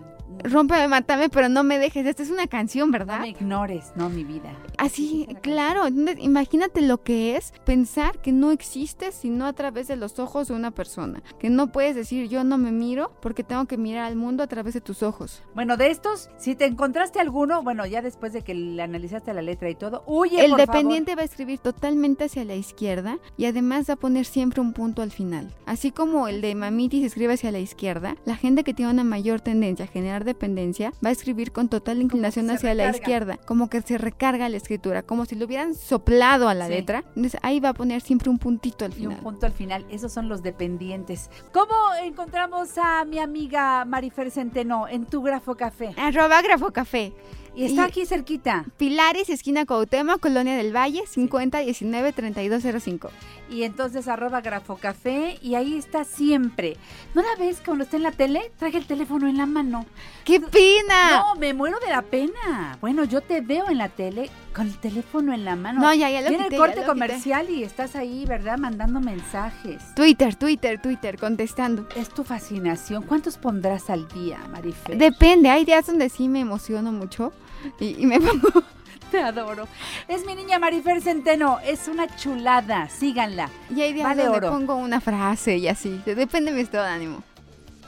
Rómpeme, mátame, pero no me dejes. Esta es una canción, No ¿verdad? me ignores, no mi vida. Así, claro. Entonces, imagínate lo que es pensar que no existes sino a través de los ojos de una persona. Que no puedes decir yo no me miro porque tengo que mirar al mundo a través de tus ojos. Bueno, de estos, si te encontraste alguno, bueno, ya después de que le analizaste la letra y todo, huye, El por dependiente va a escribir totalmente hacia la izquierda y además va a poner siempre un punto al final. Así como el de mamitis escribe hacia la izquierda, la gente que tiene una mayor tendencia a generar dependencia, va a escribir con total inclinación hacia la izquierda, como que se recarga la escritura, como si le hubieran soplado a la Sí. letra. Entonces ahí va a poner siempre un puntito al Y un final. punto al final. Esos son los dependientes. ¿Cómo encontramos a mi amiga Marifer Centeno en tu Grafo Café? Arroba Grafo Café. Y está aquí cerquita. Pilares, esquina Cuauhtémoc, Colonia del Valle, 5019-3205. Y entonces arroba grafocafé y ahí está siempre. ¿No la ves cuando está en la tele? Trae el teléfono en la mano. ¡Qué pena! No, me muero de la pena. Bueno, yo te veo en la tele con el teléfono en la mano. No, ya, ya lo quité, el corte comercial y estás ahí, ¿verdad? Mandando mensajes. Twitter, Twitter, Twitter, contestando. Es tu fascinación. ¿Cuántos pondrás al día, Marifer? Depende, hay días donde sí me emociono mucho y, y me pongo... Te adoro. Es mi niña Marifer Centeno. Es una chulada. Síganla. Y días Vale donde oro. pongo una frase y así. Depende de mi estado de ánimo.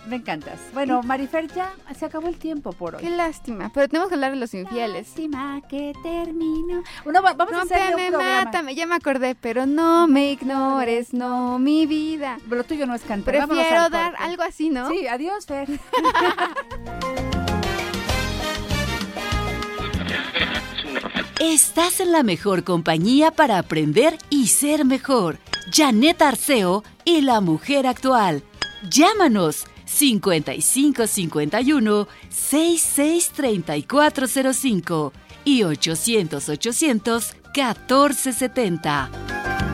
Me encantas. Bueno, Marifer, ya se acabó el tiempo por hoy. Qué lástima, pero tenemos que hablar de los infieles. Lástima que termino. Va- vamos a hacer un programa. mátame, ya me acordé, pero no me ignores, no mi vida. Pero lo tuyo no es cantar. Prefiero dar algo así, ¿no? Sí, adiós, Fer. Estás en la mejor compañía para aprender y ser mejor. Janet Arceo y la mujer actual. Llámanos 5551 663405 y 800 800 1470.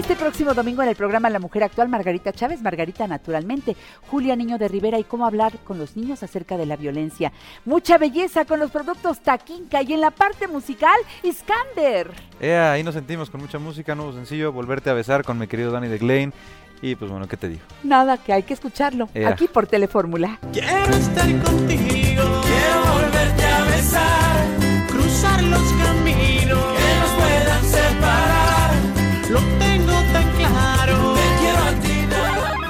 Este próximo domingo en el programa La Mujer Actual, Margarita Chávez, Margarita Naturalmente, Julia Niño de Rivera y cómo hablar con los niños acerca de la violencia. Mucha belleza con los productos Taquinca y en la parte musical, Iskander. Ea, ahí nos sentimos con mucha música, nuevo sencillo, Volverte a besar con mi querido Danny de Glane. Y pues bueno, ¿qué te digo? Nada, que hay que escucharlo. Aquí por Telefórmula. Quiero estar contigo, quiero volverte a besar, cruzar los caminos que nos puedan separar. Lo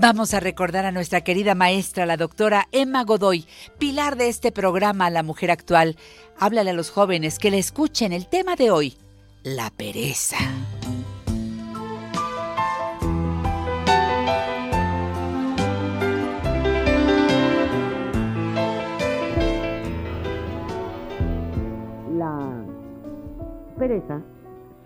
Vamos a recordar a nuestra querida maestra, la doctora Emma Godoy, pilar de este programa La Mujer Actual. Háblale a los jóvenes que le escuchen el tema de hoy, la pereza. La pereza,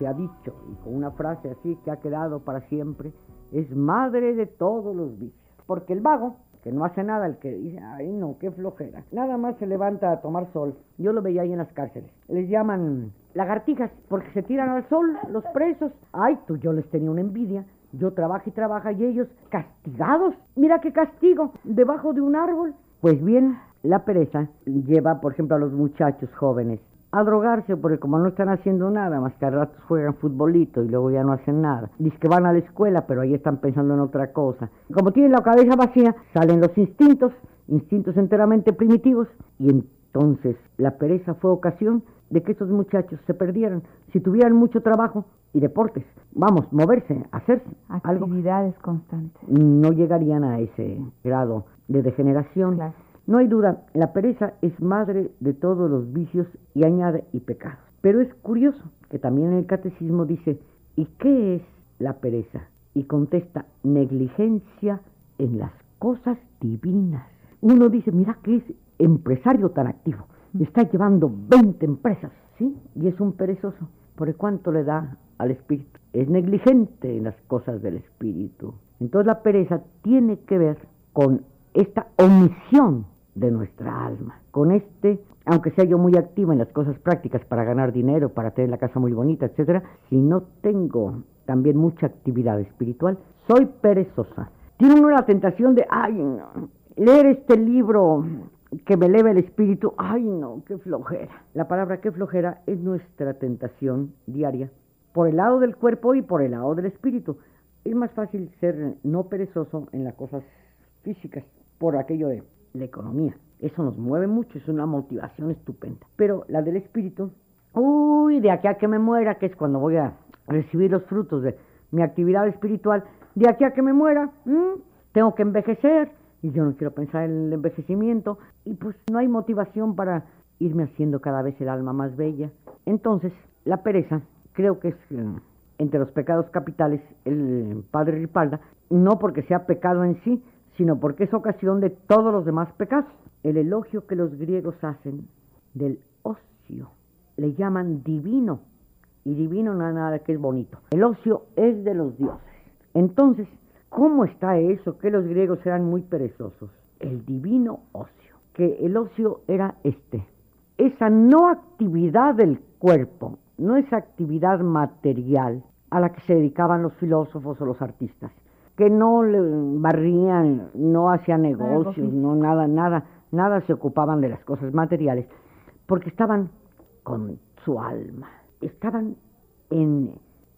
se ha dicho, y con una frase así que ha quedado para siempre, es madre de todos los vicios. Porque el vago, que no hace nada, el que dice, ay no, qué flojera, nada más se levanta a tomar sol. Yo lo veía ahí en las cárceles. Les llaman lagartijas porque se tiran al sol los presos. Ay, tú, yo les tenía una envidia. Yo trabajo y trabajo y ellos castigados. Mira qué castigo, debajo de un árbol. Pues bien, la pereza lleva, por ejemplo, a los muchachos jóvenes a drogarse porque como no están haciendo nada, más que al rato juegan futbolito y luego ya no hacen nada. Dice que van a la escuela, pero ahí están pensando en otra cosa. Como tienen la cabeza vacía, salen los instintos, instintos enteramente primitivos, y entonces la pereza fue ocasión de que estos muchachos se perdieran. Si tuvieran mucho trabajo y deportes, vamos, moverse, hacerse algo, Actividades constantes. no llegarían a ese grado de degeneración. No hay duda, la pereza es madre de todos los vicios y añade y pecados. Pero es curioso que también el catecismo dice, ¿y qué es la pereza? Y contesta, negligencia en las cosas divinas. Uno dice, mira que es empresario tan activo, está llevando 20 empresas, ¿sí? Y es un perezoso. ¿Por cuánto le da al espíritu? Es negligente en las cosas del espíritu. Entonces la pereza tiene que ver con esta omisión de nuestra alma, con este, aunque sea yo muy activa en las cosas prácticas para ganar dinero, para tener la casa muy bonita, etcétera, si no tengo también mucha actividad espiritual, soy perezosa. Tiene uno la tentación de, ay, no, leer este libro que me eleve el espíritu, ay, no, qué flojera. La palabra qué flojera es nuestra tentación diaria, por el lado del cuerpo y por el lado del espíritu. Es más fácil ser no perezoso en las cosas físicas por aquello de la economía. Eso nos mueve mucho, es una motivación estupenda. Pero la del espíritu, uy, de aquí a que me muera, que es cuando voy a recibir los frutos de mi actividad espiritual, de aquí a que me muera, tengo que envejecer y yo no quiero pensar en el envejecimiento y pues no hay motivación para irme haciendo cada vez el alma más bella. Entonces, la pereza creo que es eh, entre los pecados capitales el padre Ripalda, no porque sea pecado en sí, sino porque es ocasión de todos los demás pecados. El elogio que los griegos hacen del ocio le llaman divino, y divino no es nada que es bonito. El ocio es de los dioses. Entonces, ¿cómo está eso que los griegos eran muy perezosos? El divino ocio, que el ocio era este, esa no actividad del cuerpo, no esa actividad material a la que se dedicaban los filósofos o los artistas, que no le barrían, no hacían negocios, no nada, nada, nada se ocupaban de las cosas materiales, porque estaban con su alma, estaban en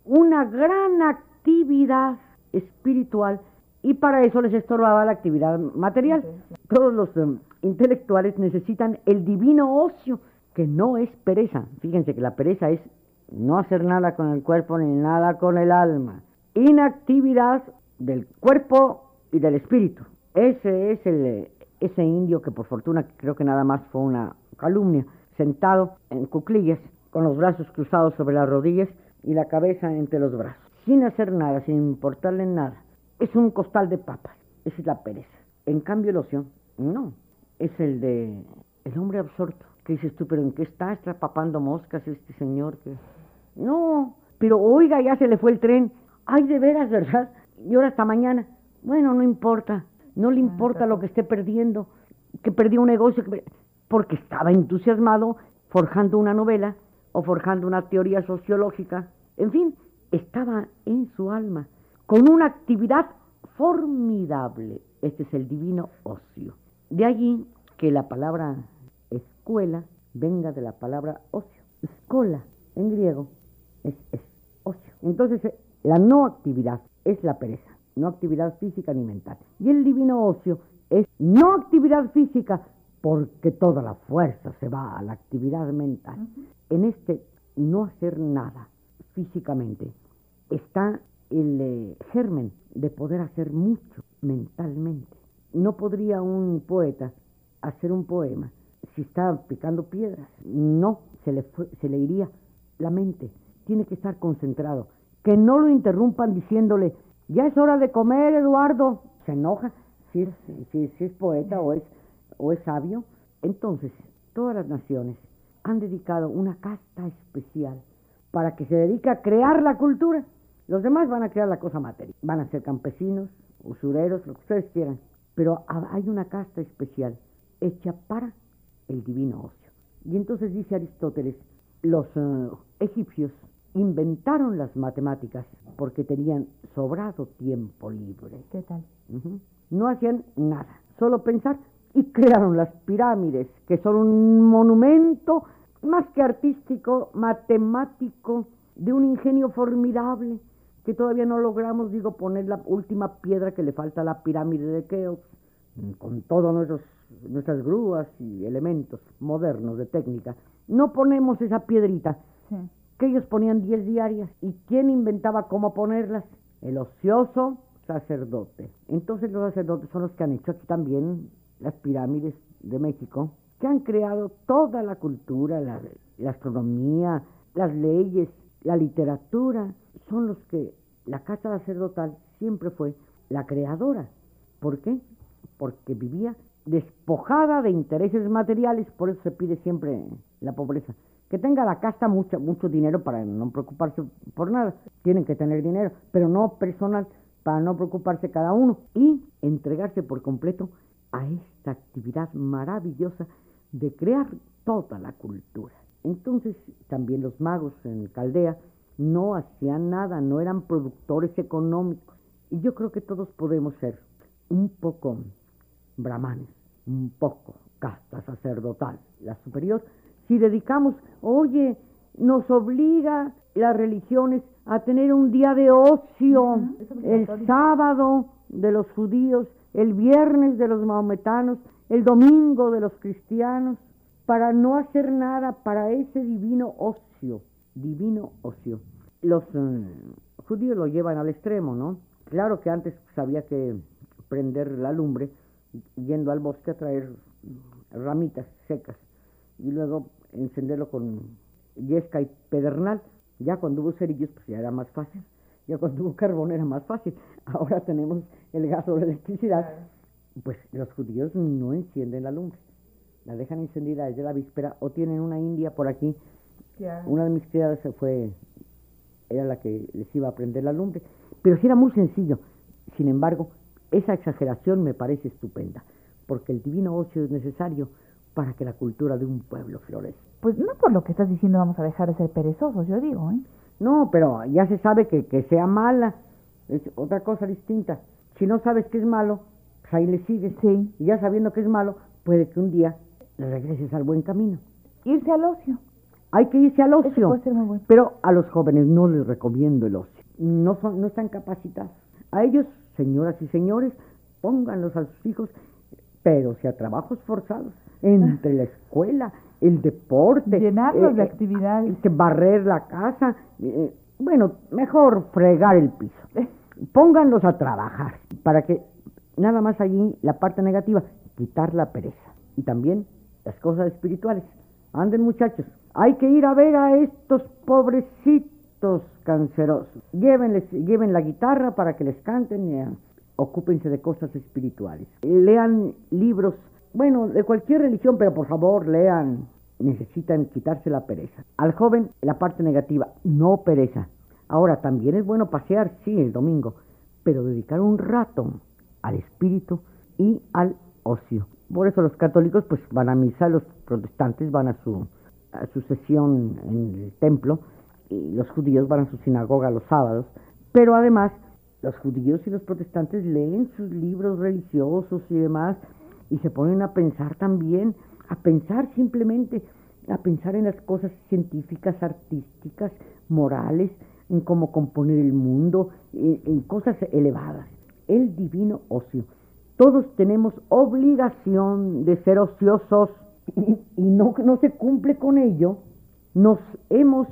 una gran actividad espiritual y para eso les estorbaba la actividad material. Todos los em, intelectuales necesitan el divino ocio, que no es pereza. Fíjense que la pereza es no hacer nada con el cuerpo ni nada con el alma. Inactividad del cuerpo y del espíritu. Ese es el, ese indio que por fortuna creo que nada más fue una calumnia, sentado en cuclillas, con los brazos cruzados sobre las rodillas y la cabeza entre los brazos, sin hacer nada, sin importarle nada. Es un costal de papas, esa es la pereza. En cambio el ocio, no, es el de el hombre absorto. Que dices tú, pero ¿en qué está? Está papando moscas este señor que... No, pero oiga, ya se le fue el tren. Ay, de veras, ¿verdad? Y ahora hasta mañana. Bueno, no importa. No le importa lo que esté perdiendo. Que perdió un negocio. Porque estaba entusiasmado forjando una novela o forjando una teoría sociológica. En fin, estaba en su alma. Con una actividad formidable. Este es el divino ocio. De allí que la palabra escuela venga de la palabra ocio. Escola, en griego, es, es ocio. Entonces, eh, la no actividad es la pereza, no actividad física ni mental. Y el divino ocio es no actividad física porque toda la fuerza se va a la actividad mental. En este no hacer nada físicamente está el eh, germen de poder hacer mucho mentalmente. No podría un poeta hacer un poema si está picando piedras. No, se le, se le iría la mente. Tiene que estar concentrado. Que no lo interrumpan diciéndole, ya es hora de comer, Eduardo. Se enoja si es, si, si es poeta o es, o es sabio. Entonces, todas las naciones han dedicado una casta especial para que se dedique a crear la cultura. Los demás van a crear la cosa material. Van a ser campesinos, usureros, lo que ustedes quieran. Pero ha- hay una casta especial hecha para el divino ocio. Y entonces dice Aristóteles, los eh, egipcios inventaron las matemáticas porque tenían sobrado tiempo libre. ¿Qué tal? No hacían nada, solo pensar y crearon las pirámides, que son un monumento más que artístico, matemático, de un ingenio formidable, que todavía no logramos, digo, poner la última piedra que le falta a la pirámide de Keops, con todas nuestras grúas y elementos modernos de técnica. No ponemos esa piedrita que ellos ponían 10 diarias. ¿Y quién inventaba cómo ponerlas? El ocioso sacerdote. Entonces los sacerdotes son los que han hecho aquí también las pirámides de México, que han creado toda la cultura, la, la astronomía, las leyes, la literatura. Son los que la casa sacerdotal siempre fue la creadora. ¿Por qué? Porque vivía despojada de intereses materiales, por eso se pide siempre la pobreza. Que tenga la casta mucho, mucho dinero para no preocuparse por nada. Tienen que tener dinero, pero no personal, para no preocuparse cada uno. Y entregarse por completo a esta actividad maravillosa de crear toda la cultura. Entonces, también los magos en Caldea no hacían nada, no eran productores económicos. Y yo creo que todos podemos ser un poco brahmanes, un poco casta sacerdotal, la superior, si dedicamos, oye, nos obliga las religiones a tener un día de ocio, el sábado de los judíos el viernes de los maometanos, el domingo de los cristianos, para no hacer nada para ese divino ocio, divino ocio. Los eh, judíos lo llevan al extremo, ¿no? Claro que antes pues, había que prender la lumbre yendo al bosque a traer ramitas secas y luego encenderlo con yesca y pedernal. Ya cuando hubo cerillos, pues ya era más fácil. Ya cuando hubo carbón era más fácil. Ahora tenemos el gas o la electricidad. Pues los judíos no encienden la lumbre. La dejan encendida desde la víspera o tienen una india por aquí. Una de mis criadas se fue, era la que les iba a prender la lumbre. Pero sí era muy sencillo. Sin embargo, esa exageración me parece estupenda, porque el divino ocio es necesario para que la cultura de un pueblo florezca. Pues no por lo que estás diciendo vamos a dejar de ser perezosos, yo digo, ¿eh? No, pero ya se sabe que, que sea mala. Es otra cosa distinta. Si no sabes que es malo, pues ahí le sigues. Sí. Y ya sabiendo que es malo, puede que un día le regreses al buen camino. Irse al ocio. Hay que irse al Eso ocio. puede ser muy bueno. Pero a los jóvenes no les recomiendo el ocio. No, son, no están capacitados. A ellos, señoras y señores, pónganlos a sus hijos, pero si a trabajos forzados, entre la escuela, el deporte. Llenarlos eh, de eh, actividades. barrer la casa. eh, bueno, mejor fregar el piso. Pónganlos a trabajar para que nada más allí la parte negativa, quitar la pereza. Y también las cosas espirituales. Anden muchachos, hay que ir a ver a estos pobrecitos cancerosos. Llévenles, lleven la guitarra para que les canten y ocúpense de cosas espirituales. Lean libros, bueno, de cualquier religión, pero por favor lean. Necesitan quitarse la pereza. Al joven, la parte negativa, no pereza. Ahora, también es bueno pasear, sí, el domingo, pero dedicar un rato al espíritu y al ocio. Por eso los católicos pues van a misa, los protestantes van a su, a su sesión en el templo y los judíos van a su sinagoga los sábados. Pero además los judíos y los protestantes leen sus libros religiosos y demás y se ponen a pensar también, a pensar simplemente, a pensar en las cosas científicas, artísticas, morales, en cómo componer el mundo, en, en cosas elevadas. El divino ocio. Todos tenemos obligación de ser ociosos y, y no, no se cumple con ello. Nos hemos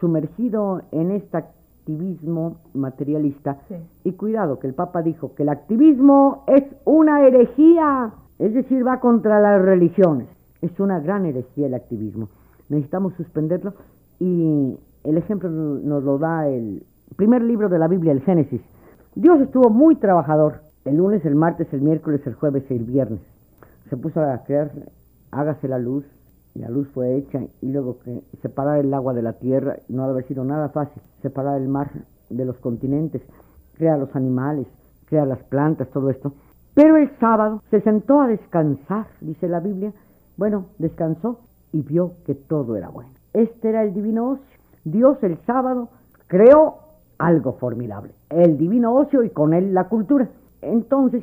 sumergido en este activismo materialista y cuidado que el Papa dijo que el activismo es una herejía, es decir, va contra las religiones. Es una gran herejía el activismo. Necesitamos suspenderlo y el ejemplo nos lo da el primer libro de la Biblia, el Génesis. Dios estuvo muy trabajador el lunes, el martes, el miércoles, el jueves y el viernes. Se puso a crear, hágase la luz, y la luz fue hecha, y luego que separar el agua de la tierra, no ha haber sido nada fácil, separar el mar de los continentes, crea los animales, crea las plantas, todo esto. Pero el sábado se sentó a descansar, dice la Biblia. Bueno, descansó y vio que todo era bueno. Este era el divino ocio. Dios el sábado creó algo formidable, el divino ocio y con él la cultura. Entonces,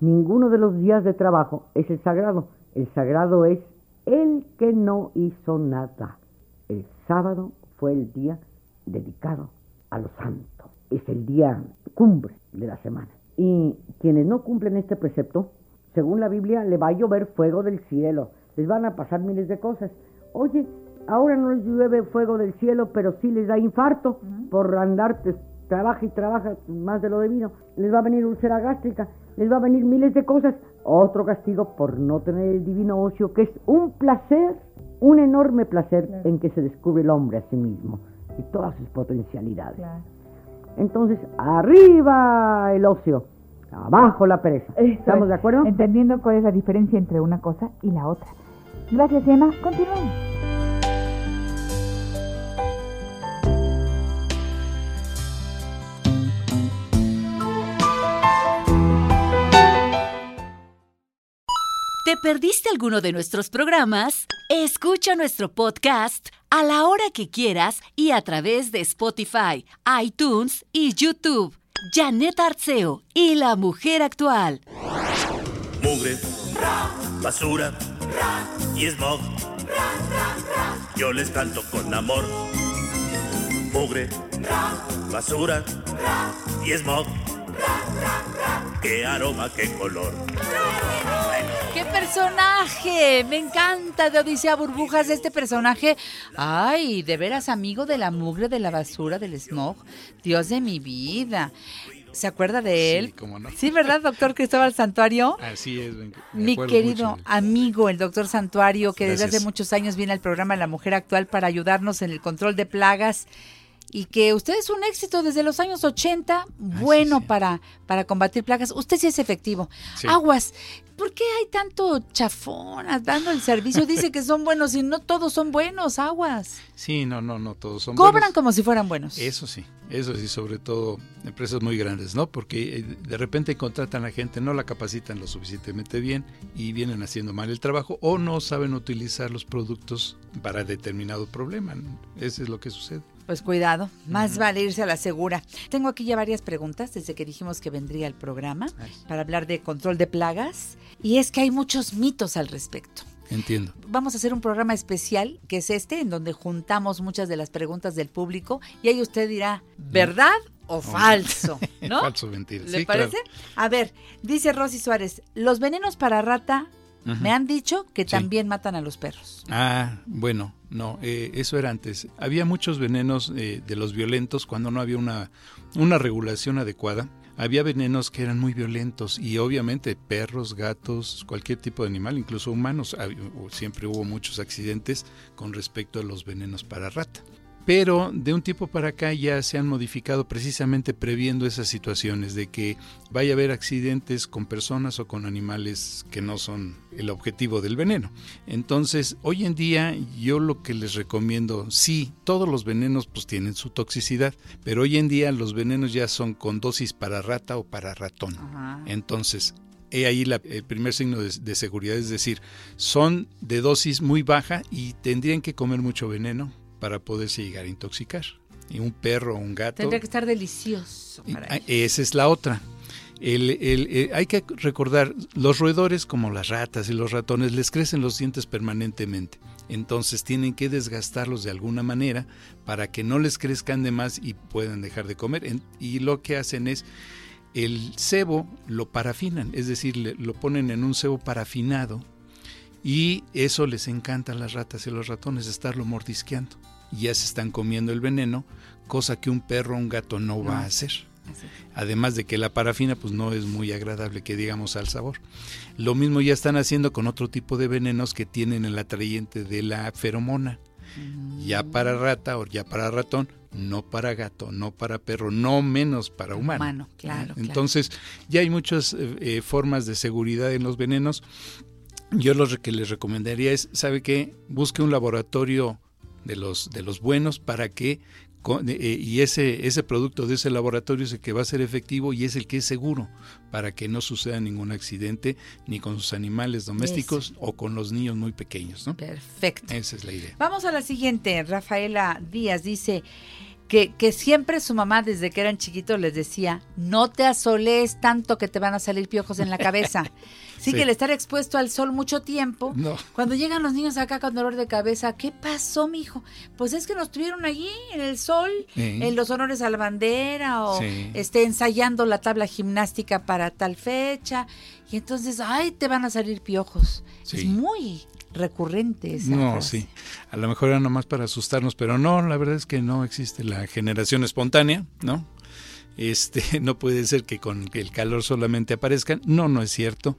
ninguno de los días de trabajo es el sagrado. El sagrado es el que no hizo nada. El sábado fue el día dedicado a los santos. Es el día cumbre de la semana. Y quienes no cumplen este precepto, según la Biblia, le va a llover fuego del cielo. Les van a pasar miles de cosas. Oye, ahora no les llueve fuego del cielo, pero sí les da infarto por andar, pues, trabaja y trabaja más de lo debido. Les va a venir úlcera gástrica, les va a venir miles de cosas. Otro castigo por no tener el divino ocio, que es un placer, un enorme placer en que se descubre el hombre a sí mismo y todas sus potencialidades. Entonces, arriba el ocio, abajo la pereza. ¿Estamos de acuerdo? Entendiendo cuál es la diferencia entre una cosa y la otra. Gracias, Emma. Continuamos. ¿Te perdiste alguno de nuestros programas? Escucha nuestro podcast a la hora que quieras y a través de Spotify, iTunes y YouTube. Janet Arceo y la mujer actual. Mugre, basura y smog. Yo les canto con amor. Mugre, basura y smog. Qué aroma, qué color. ¡Qué personaje! Me encanta de Odisea Burbujas este personaje. Ay, de veras amigo de la mugre, de la basura, del smog. Dios de mi vida. ¿Se acuerda de él? Sí, cómo no. Sí, ¿verdad, doctor Cristóbal Santuario? Así es. me- me Mi querido mucho amigo, el doctor Santuario, que desde hace muchos años viene al programa La Mujer Actual para ayudarnos en el control de plagas y que usted es un éxito desde los años 80, bueno para, para combatir plagas. Usted sí es efectivo. Sí. Aguas, ¿por qué hay tanto chafón dando el servicio? Dice que son buenos y no todos son buenos, aguas. Sí, no, no, no, todos son Cobran buenos. como si fueran buenos. Eso sí, eso sí, sobre todo empresas muy grandes, ¿no? Porque eh, de repente contratan a gente, no la capacitan lo suficientemente bien y vienen haciendo mal el trabajo o no saben utilizar los productos para determinado problema. Eso es lo que sucede. Pues cuidado, más vale irse a la segura. Tengo aquí ya varias preguntas desde que dijimos que vendría el programa para hablar de control de plagas y es que hay muchos mitos al respecto. Entiendo. Vamos a hacer un programa especial que es este en donde juntamos muchas de las preguntas del público y ahí usted dirá, ¿verdad o falso? ¿No? Falso, mentira. ¿Le Sí, claro. parece? A ver, dice Rosy Suárez, los venenos para rata Me han dicho que Sí. también matan a los perros. Ah, bueno, no, eh, eso era antes. Había muchos venenos eh, de los violentos cuando no había una, una regulación adecuada. Había venenos que eran muy violentos y obviamente perros, gatos, cualquier tipo de animal, incluso humanos. Siempre hubo muchos accidentes con respecto a los venenos para rata. Pero de un tiempo para acá ya se han modificado precisamente previendo esas situaciones de que vaya a haber accidentes con personas o con animales que no son el objetivo del veneno. Entonces, hoy en día yo lo que les recomiendo, sí, todos los venenos pues tienen su toxicidad, pero hoy en día los venenos ya son con dosis para rata o para ratón. Entonces, he ahí la- el primer signo de, de seguridad, es decir, son de dosis muy baja y tendrían que comer mucho veneno para poderse llegar a intoxicar. Y un perro o un gato... Tendría que estar delicioso para Ah, ellos. Esa es la otra. El- el- eh, hay que recordar, los roedores como las ratas y los ratones les crecen los dientes permanentemente. Entonces tienen que desgastarlos de alguna manera para que no les crezcan de más y puedan dejar de comer. En- y lo que hacen es el cebo lo parafinan, es decir, le- lo ponen en un cebo parafinado y eso les encanta a las ratas y a los ratones, estarlo mordisqueando. Ya se están comiendo el veneno, cosa que un perro o un gato no va a hacer. Además de que la parafina pues no es muy agradable que digamos al sabor. Lo mismo ya están haciendo con otro tipo de venenos que tienen el atrayente de la feromona. Ya para rata o ya para ratón, no para gato, no para perro, no menos para humano. Humano, claro, claro. Entonces ya hay muchas eh, eh, formas de seguridad en los venenos. Yo lo que les recomendaría es, ¿sabe qué? Busque un laboratorio de los, de los buenos para que con- eh, y ese, ese producto de ese laboratorio es el que va a ser efectivo y es el que es seguro para que no suceda ningún accidente ni con sus animales domésticos o con los niños muy pequeños. ¿no? Perfecto. Esa es la idea. Vamos a la siguiente. Rafaela Díaz dice que, que siempre su mamá desde que eran chiquitos les decía, no te asolees tanto que te van a salir piojos en la cabeza. Sí, Sí. que el estar expuesto al sol mucho tiempo, No. cuando llegan los niños acá con dolor de cabeza, ¿qué pasó, mijo? Pues es que nos tuvieron allí en el sol, Sí. en los honores a la bandera o Sí. este, ensayando la tabla gimnástica para tal fecha. Y entonces, ay, te van a salir piojos. Es muy recurrente esa No, frase. sí. A lo mejor era nomás para asustarnos, pero no, la verdad es que no existe la generación espontánea, ¿no? Este, no puede ser que con el calor solamente aparezcan. No, no es cierto.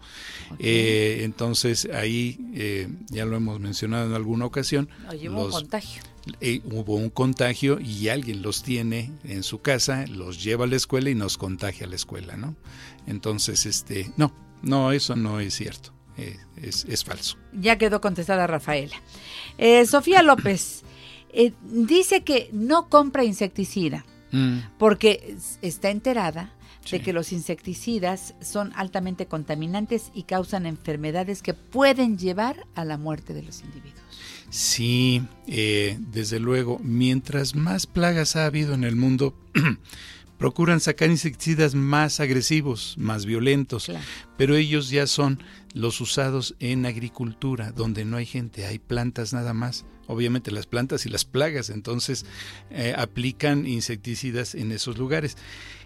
Eh, entonces ahí, eh, ya lo hemos mencionado en alguna ocasión, Oye, hubo un contagio. eh, hubo un contagio y alguien los tiene en su casa, los lleva a la escuela y nos contagia a la escuela, ¿no? Entonces, este, no, no, eso no es cierto. Eh, es, es falso. Ya quedó contestada Rafaela. Eh, Sofía López eh, dice que no compra insecticida Mm. porque está enterada de que los insecticidas son altamente contaminantes y causan enfermedades que pueden llevar a la muerte de los individuos. Sí, desde luego, mientras más plagas ha habido en el mundo, procuran sacar insecticidas más agresivos, más violentos, pero ellos ya son los usados en agricultura, donde no hay gente, hay plantas nada más. Obviamente las plantas y las plagas, entonces eh, aplican insecticidas en esos lugares.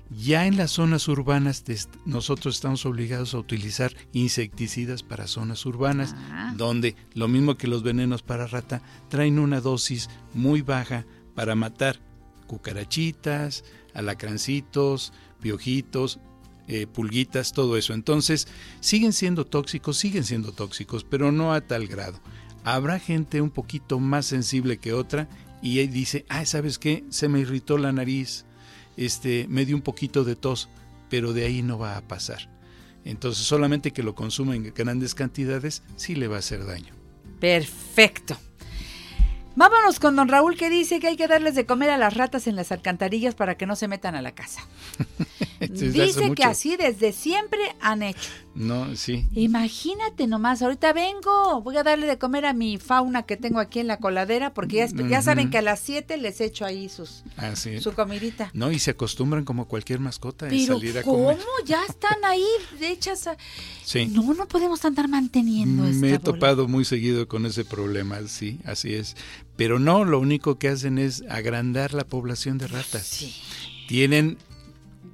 Ya en las zonas urbanas nosotros estamos obligados a utilizar insecticidas para zonas urbanas, donde lo mismo que los venenos para rata traen una dosis muy baja para matar cucarachitas, alacrancitos, piojitos, eh, pulguitas, todo eso. Entonces, siguen siendo tóxicos, siguen siendo tóxicos, pero no a tal grado. Habrá gente un poquito más sensible que otra y dice, ah, ¿sabes qué? Se me irritó la nariz, este, me dio un poquito de tos, pero de ahí no va a pasar. Entonces, solamente que lo consuma en grandes cantidades, sí le va a hacer daño. Perfecto. Vámonos con don Raúl que dice que hay que darles de comer a las ratas en las alcantarillas para que no se metan a la casa. Dice que así desde siempre han hecho. No, sí. Imagínate nomás, ahorita vengo, voy a darle de comer a mi fauna que tengo aquí en la coladera porque ya, ya saben que a las 7 les echo ahí sus Así su comidita. No, y se acostumbran como cualquier mascota en Pero salir a ¿cómo? comer. Ya están ahí hechas a... Sí. No, no podemos andar manteniendo Me he bola. topado muy seguido con ese problema, sí, así es. Pero no, lo único que hacen es agrandar la población de ratas. Tienen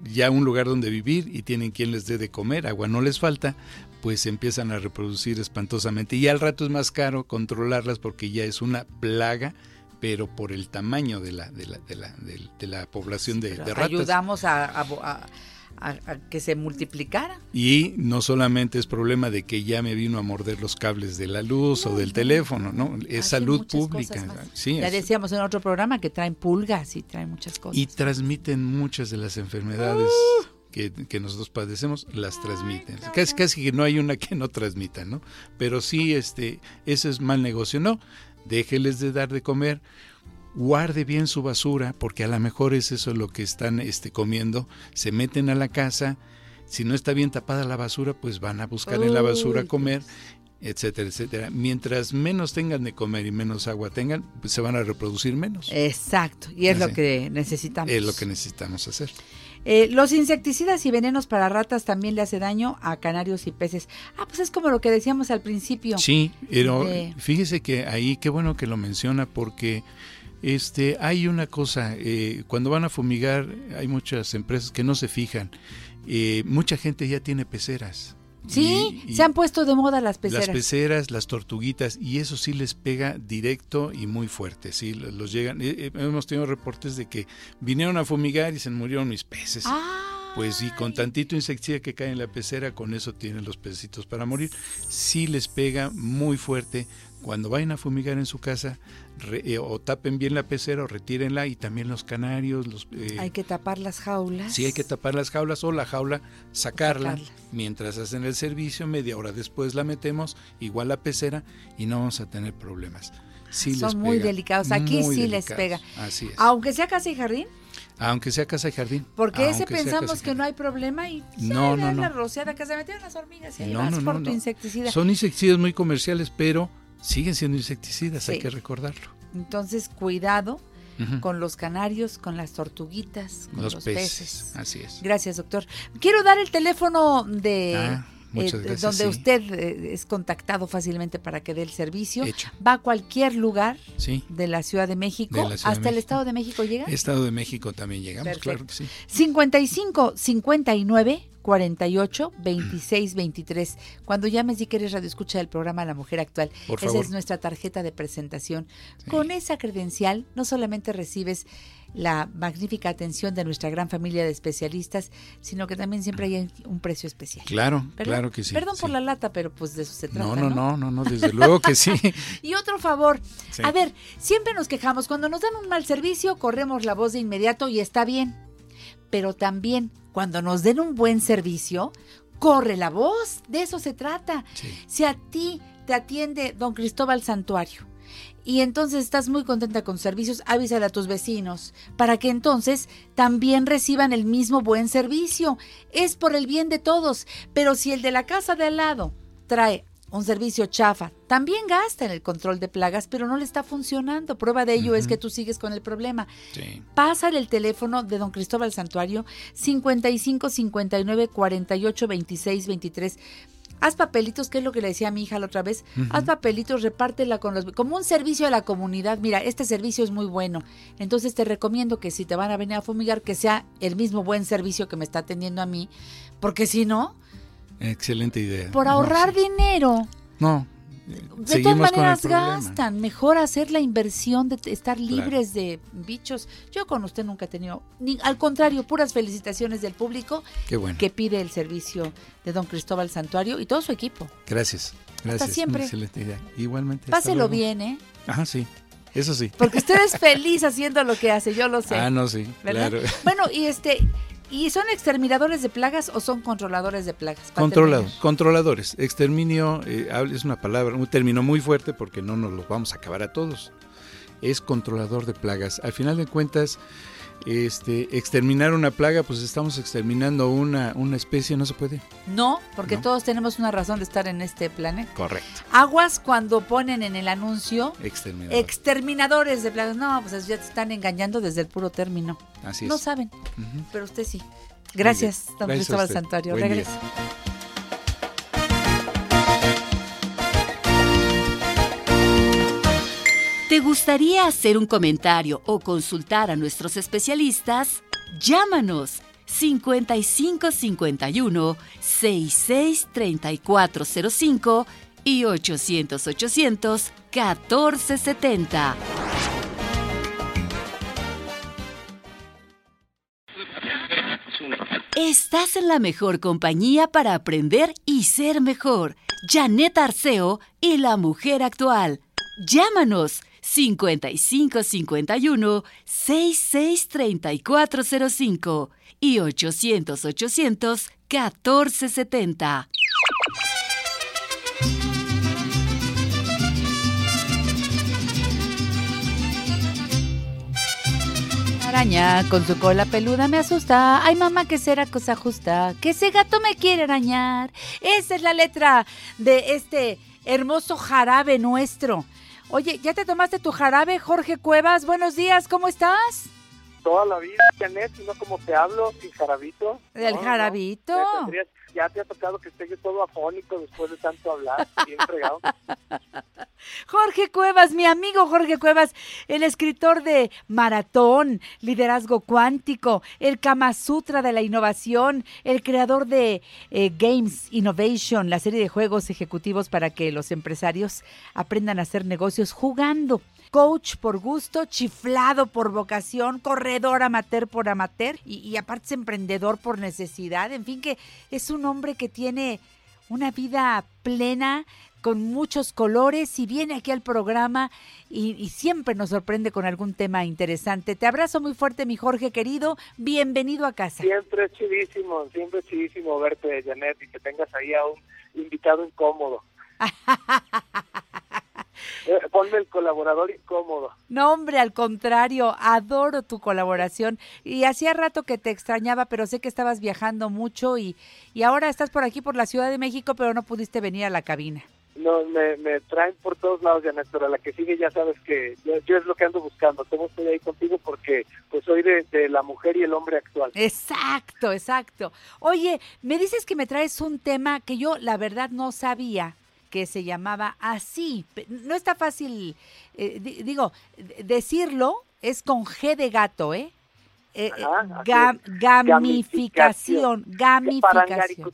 ya un lugar donde vivir y tienen quien les dé de comer, agua no les falta, pues empiezan a reproducir espantosamente. Y al rato es más caro controlarlas porque ya es una plaga, pero por el tamaño de la, de la, de la, de- de la población de, de ratas. Ayudamos a, a- a- a- a que se multiplicara. Y no solamente es problema de que ya me vino a morder los cables de la luz o del teléfono, ¿no? Es salud pública. Sí, ya es- decíamos en otro programa que traen pulgas y traen muchas cosas. y transmiten muchas de las enfermedades que, que nosotros padecemos, las transmiten. Casi, casi que no hay una que no transmita, ¿no? Pero sí, este, ese es mal negocio. No, déjeles de dar de comer, guarde bien su basura, porque a lo mejor es eso lo que están este, comiendo. Se meten a la casa, si no está bien tapada la basura, pues van a buscar en la basura Uy, comer etcétera, etcétera. Mientras menos tengan de comer y menos agua tengan, pues se van a reproducir menos. Exacto, y es lo que necesitamos. Es lo que necesitamos hacer. Eh, los insecticidas y venenos para ratas también le hace daño a canarios y peces. Ah, pues es como lo que decíamos al principio. Sí, pero fíjese que ahí qué bueno que lo menciona porque este hay una cosa eh, cuando van a fumigar hay muchas empresas que no se fijan. Eh, mucha gente ya tiene peceras. Sí, Y- y se han puesto de moda las peceras. Las peceras, las tortuguitas, y eso sí les pega directo y muy fuerte. Sí, los llegan. eh, eh, hemos tenido reportes de que vinieron a fumigar y se murieron mis peces. Pues sí, con tantito insecticida que cae en la pecera, con eso tienen los pececitos para morir. Sí les pega muy fuerte. Cuando vayan a fumigar en su casa, re- eh, o tapen bien la pecera o retírenla, y también los canarios, los... eh, Hay que tapar las jaulas. Sí, hay que tapar las jaulas o la jaula, sacarla, Sacarla. mientras hacen el servicio, media hora después la metemos, igual la pecera, y no vamos a tener problemas. Sí les Son muy delicados. Aquí muy sí les pega. Así es. Aunque sea casa y jardín. Aunque sea casa y jardín. Porque ese pensamos que no hay problema y No, ay, no, la- no. rociada que se metieron las hormigas y ahí No, vas no, por no, tu no. insecticida. Son insecticidas muy comerciales, pero siguen siendo insecticidas, hay que recordarlo. Entonces, cuidado con los canarios, con las tortuguitas, con los, Los peces. peces, así es. Gracias, doctor. Quiero dar el teléfono de Ah, eh, gracias, donde sí. usted eh, es contactado fácilmente para que dé el servicio. Hecho. Va a cualquier lugar Sí. de la Ciudad de México. De de Hasta el. Estado de México llega. Estado de México también llegamos, Perfecto. claro que sí. 55 59 48 26 23. Cuando llames y que eres radio escucha del programa La Mujer Actual, Por esa es nuestra tarjeta de presentación. Con esa credencial no solamente recibes la magnífica atención de nuestra gran familia de especialistas, sino que también siempre hay un precio especial. Claro, Perdón- claro que sí. Perdón por la lata, pero pues de eso se trata. No, no, no, no, no, desde luego que sí. Y otro favor, Sí. a ver, siempre nos quejamos, cuando nos dan un mal servicio, corremos la voz de inmediato y está bien. Pero también, cuando nos den un buen servicio, corre la voz, de eso se trata. Si a ti te atiende don Cristóbal Santuario y entonces estás muy contenta con servicios, avísale a tus vecinos para que entonces también reciban el mismo buen servicio. Es por el bien de todos, pero si el de la casa de al lado trae un servicio chafa, también gasta en el control de plagas, pero no le está funcionando. Prueba de ello es que tú sigues con el problema. Sí. Pásale el teléfono de don Cristóbal Santuario 55 59 48 26 23. Haz papelitos, que es lo que le decía a mi hija la otra vez. Haz papelitos, repártela con los como un servicio a la comunidad. Mira, este servicio es muy bueno. Entonces te recomiendo que si te van a venir a fumigar que sea el mismo buen servicio que me está atendiendo a mí, porque si no, Excelente idea. por No, ahorrar dinero, No. de todas maneras gastan. Mejor hacer la inversión de estar libres de bichos. Yo con usted nunca he tenido, ni, al contrario, puras felicitaciones del público bueno. que pide el servicio de don Cristóbal Santuario y todo su equipo. Gracias. Gracias. siempre. Una excelente idea. Igualmente. hasta Páselo bien, ¿eh? Ajá, sí. Eso sí. Porque usted es feliz haciendo lo que hace, yo lo sé. Ah, no, sí. ¿verdad? Claro. Bueno, y este, ¿y son exterminadores de plagas o son controladores de plagas? Terminar. controladores. Exterminio eh, es una palabra, un término muy fuerte porque no nos lo vamos a acabar a todos. Es controlador de plagas. Al final de cuentas, este, exterminar una plaga, pues estamos exterminando una, una especie, no se puede. No, porque No. todos tenemos una razón de estar en este planeta. Correcto. Aguas cuando ponen en el anuncio Exterminador. exterminadores de plagas. No, pues ya te están engañando desde el puro término. Así No es. saben, Ujú. pero usted sí. Gracias, don Gracias Cristóbal. Santuario. Regreso. ¿Te gustaría hacer un comentario o consultar a nuestros especialistas? Llámanos 5551 663405 y 800 800 1470. Estás en la mejor compañía para aprender y ser mejor. Janet Arceo y la mujer actual. Llámanos 5551 663405 y 800 800 1470. Araña con su cola peluda me asusta. Ay, mamá, que será cosa justa. Que ese gato me quiere arañar. Esa es la letra de este hermoso jarabe nuestro. Oye, ¿ya te tomaste tu jarabe, Jorge Cuevas? Buenos días, ¿cómo estás? Toda la vida, Janet, sino como te hablo, sin jarabito. ¿Del No, no, jarabito? tendrías- Ya te ha tocado que esté yo todo afónico después de tanto hablar, bien fregado. Jorge Cuevas, mi amigo Jorge Cuevas, el escritor de Maratón, Liderazgo Cuántico, el Kama Sutra de la Innovación, el creador de eh, Games Innovation, la serie de juegos ejecutivos para que los empresarios aprendan a hacer negocios jugando. Coach por gusto, chiflado por vocación, corredor amateur por amateur y, y aparte es emprendedor por necesidad. En fin, que es un hombre que tiene una vida plena, con muchos colores y viene aquí al programa y, y siempre nos sorprende con algún tema interesante. Te abrazo muy fuerte, mi Jorge querido. Bienvenido a casa. Siempre es chidísimo, siempre es chidísimo verte, Janet, y que tengas ahí a un invitado incómodo. El colaborador incómodo. No, hombre, al contrario, adoro tu colaboración. Y hacía rato que te extrañaba, pero sé que estabas viajando mucho y, y ahora estás por aquí, por la Ciudad de México, pero no pudiste venir a la cabina. No, me, me traen por todos lados, Janet, pero la que sigue ya sabes que yo, yo es lo que ando buscando. Tengo estoy ahí contigo porque pues soy de, de la mujer y el hombre actual. Exacto, exacto. Oye, me dices que me traes un tema que yo la verdad no sabía que se llamaba así. No está fácil, eh, di- digo, decirlo es con G de gato, ¿eh? Eh, Ajá, gamificación, gamificación.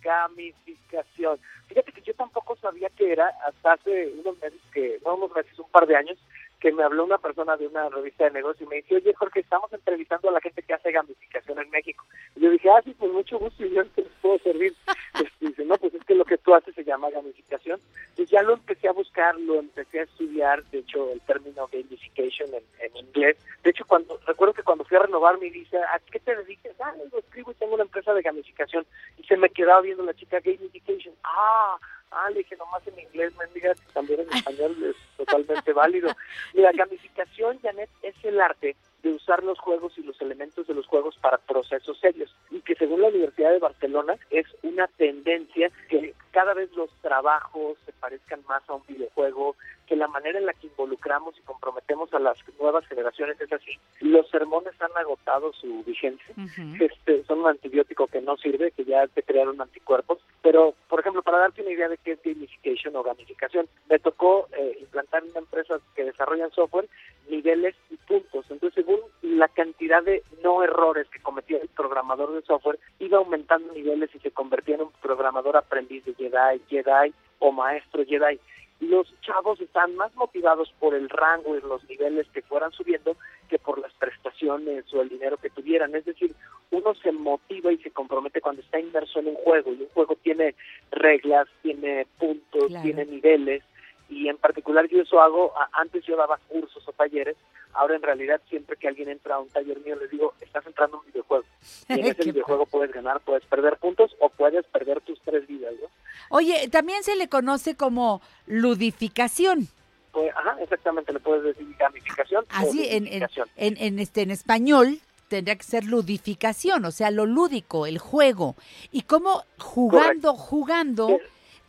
Gamificación. Fíjate que yo tampoco sabía que era hasta hace unos meses, que no unos meses, un par de años, que me habló una persona de una revista de negocios y me dice, oye Jorge, estamos entrevistando a la gente que hace gamificación en México. Y yo dije, ah, sí, pues mucho gusto, y yo te puedo servir. Este, dice, no, pues es que lo que tú haces se llama gamificación. Entonces ya lo empecé a buscar, lo empecé a estudiar, de hecho el término gamification en, en inglés. De hecho, cuando recuerdo que cuando fui a renovar mi visa, ¿a qué te dedicas? Ah, lo escribo y tengo una empresa de gamificación. Y se me quedaba viendo la chica gamification. Ah, ah, le dije nomás en inglés, mendiga, también en español es totalmente válido. Mira, gamificación, Janet, es el arte de usar los juegos y los elementos de los juegos para procesos serios y que según la Universidad de Barcelona es una tendencia que cada vez los trabajos se parezcan más a un videojuego, que la manera en la que involucramos y comprometemos a las nuevas generaciones es así. Los sermones han agotado su vigencia, este, son un antibiótico que no sirve, que ya te crearon anticuerpos, pero por ejemplo, para darte una idea de qué es gamification o gamificación, me tocó eh, implantar en una empresa que desarrollan software niveles y puntos. Entonces, según la cantidad de no errores que cometía el programador de software, iba aumentando niveles y se convertía en un programador aprendiz de Jedi, Jedi o maestro Jedi. Los chavos están más motivados por el rango y los niveles que fueran subiendo que por las prestaciones o el dinero que tuvieran. Es decir, uno se motiva y se compromete cuando está inmerso en un juego y un juego tiene reglas, tiene puntos, Claro. tiene niveles y en particular yo eso hago, antes yo daba cursos o talleres, ahora en realidad siempre que alguien entra a un taller mío les digo, estás entrando a un videojuego. Y en ese videojuego puedes ganar, puedes perder puntos o puedes perder tus tres vidas, ¿no? Oye, también se le conoce como ludificación. Pues, ajá, exactamente, le puedes decir gamificación Así en, en, en, en este en español tendría que ser ludificación, o sea, lo lúdico, el juego. Y como jugando, jugando,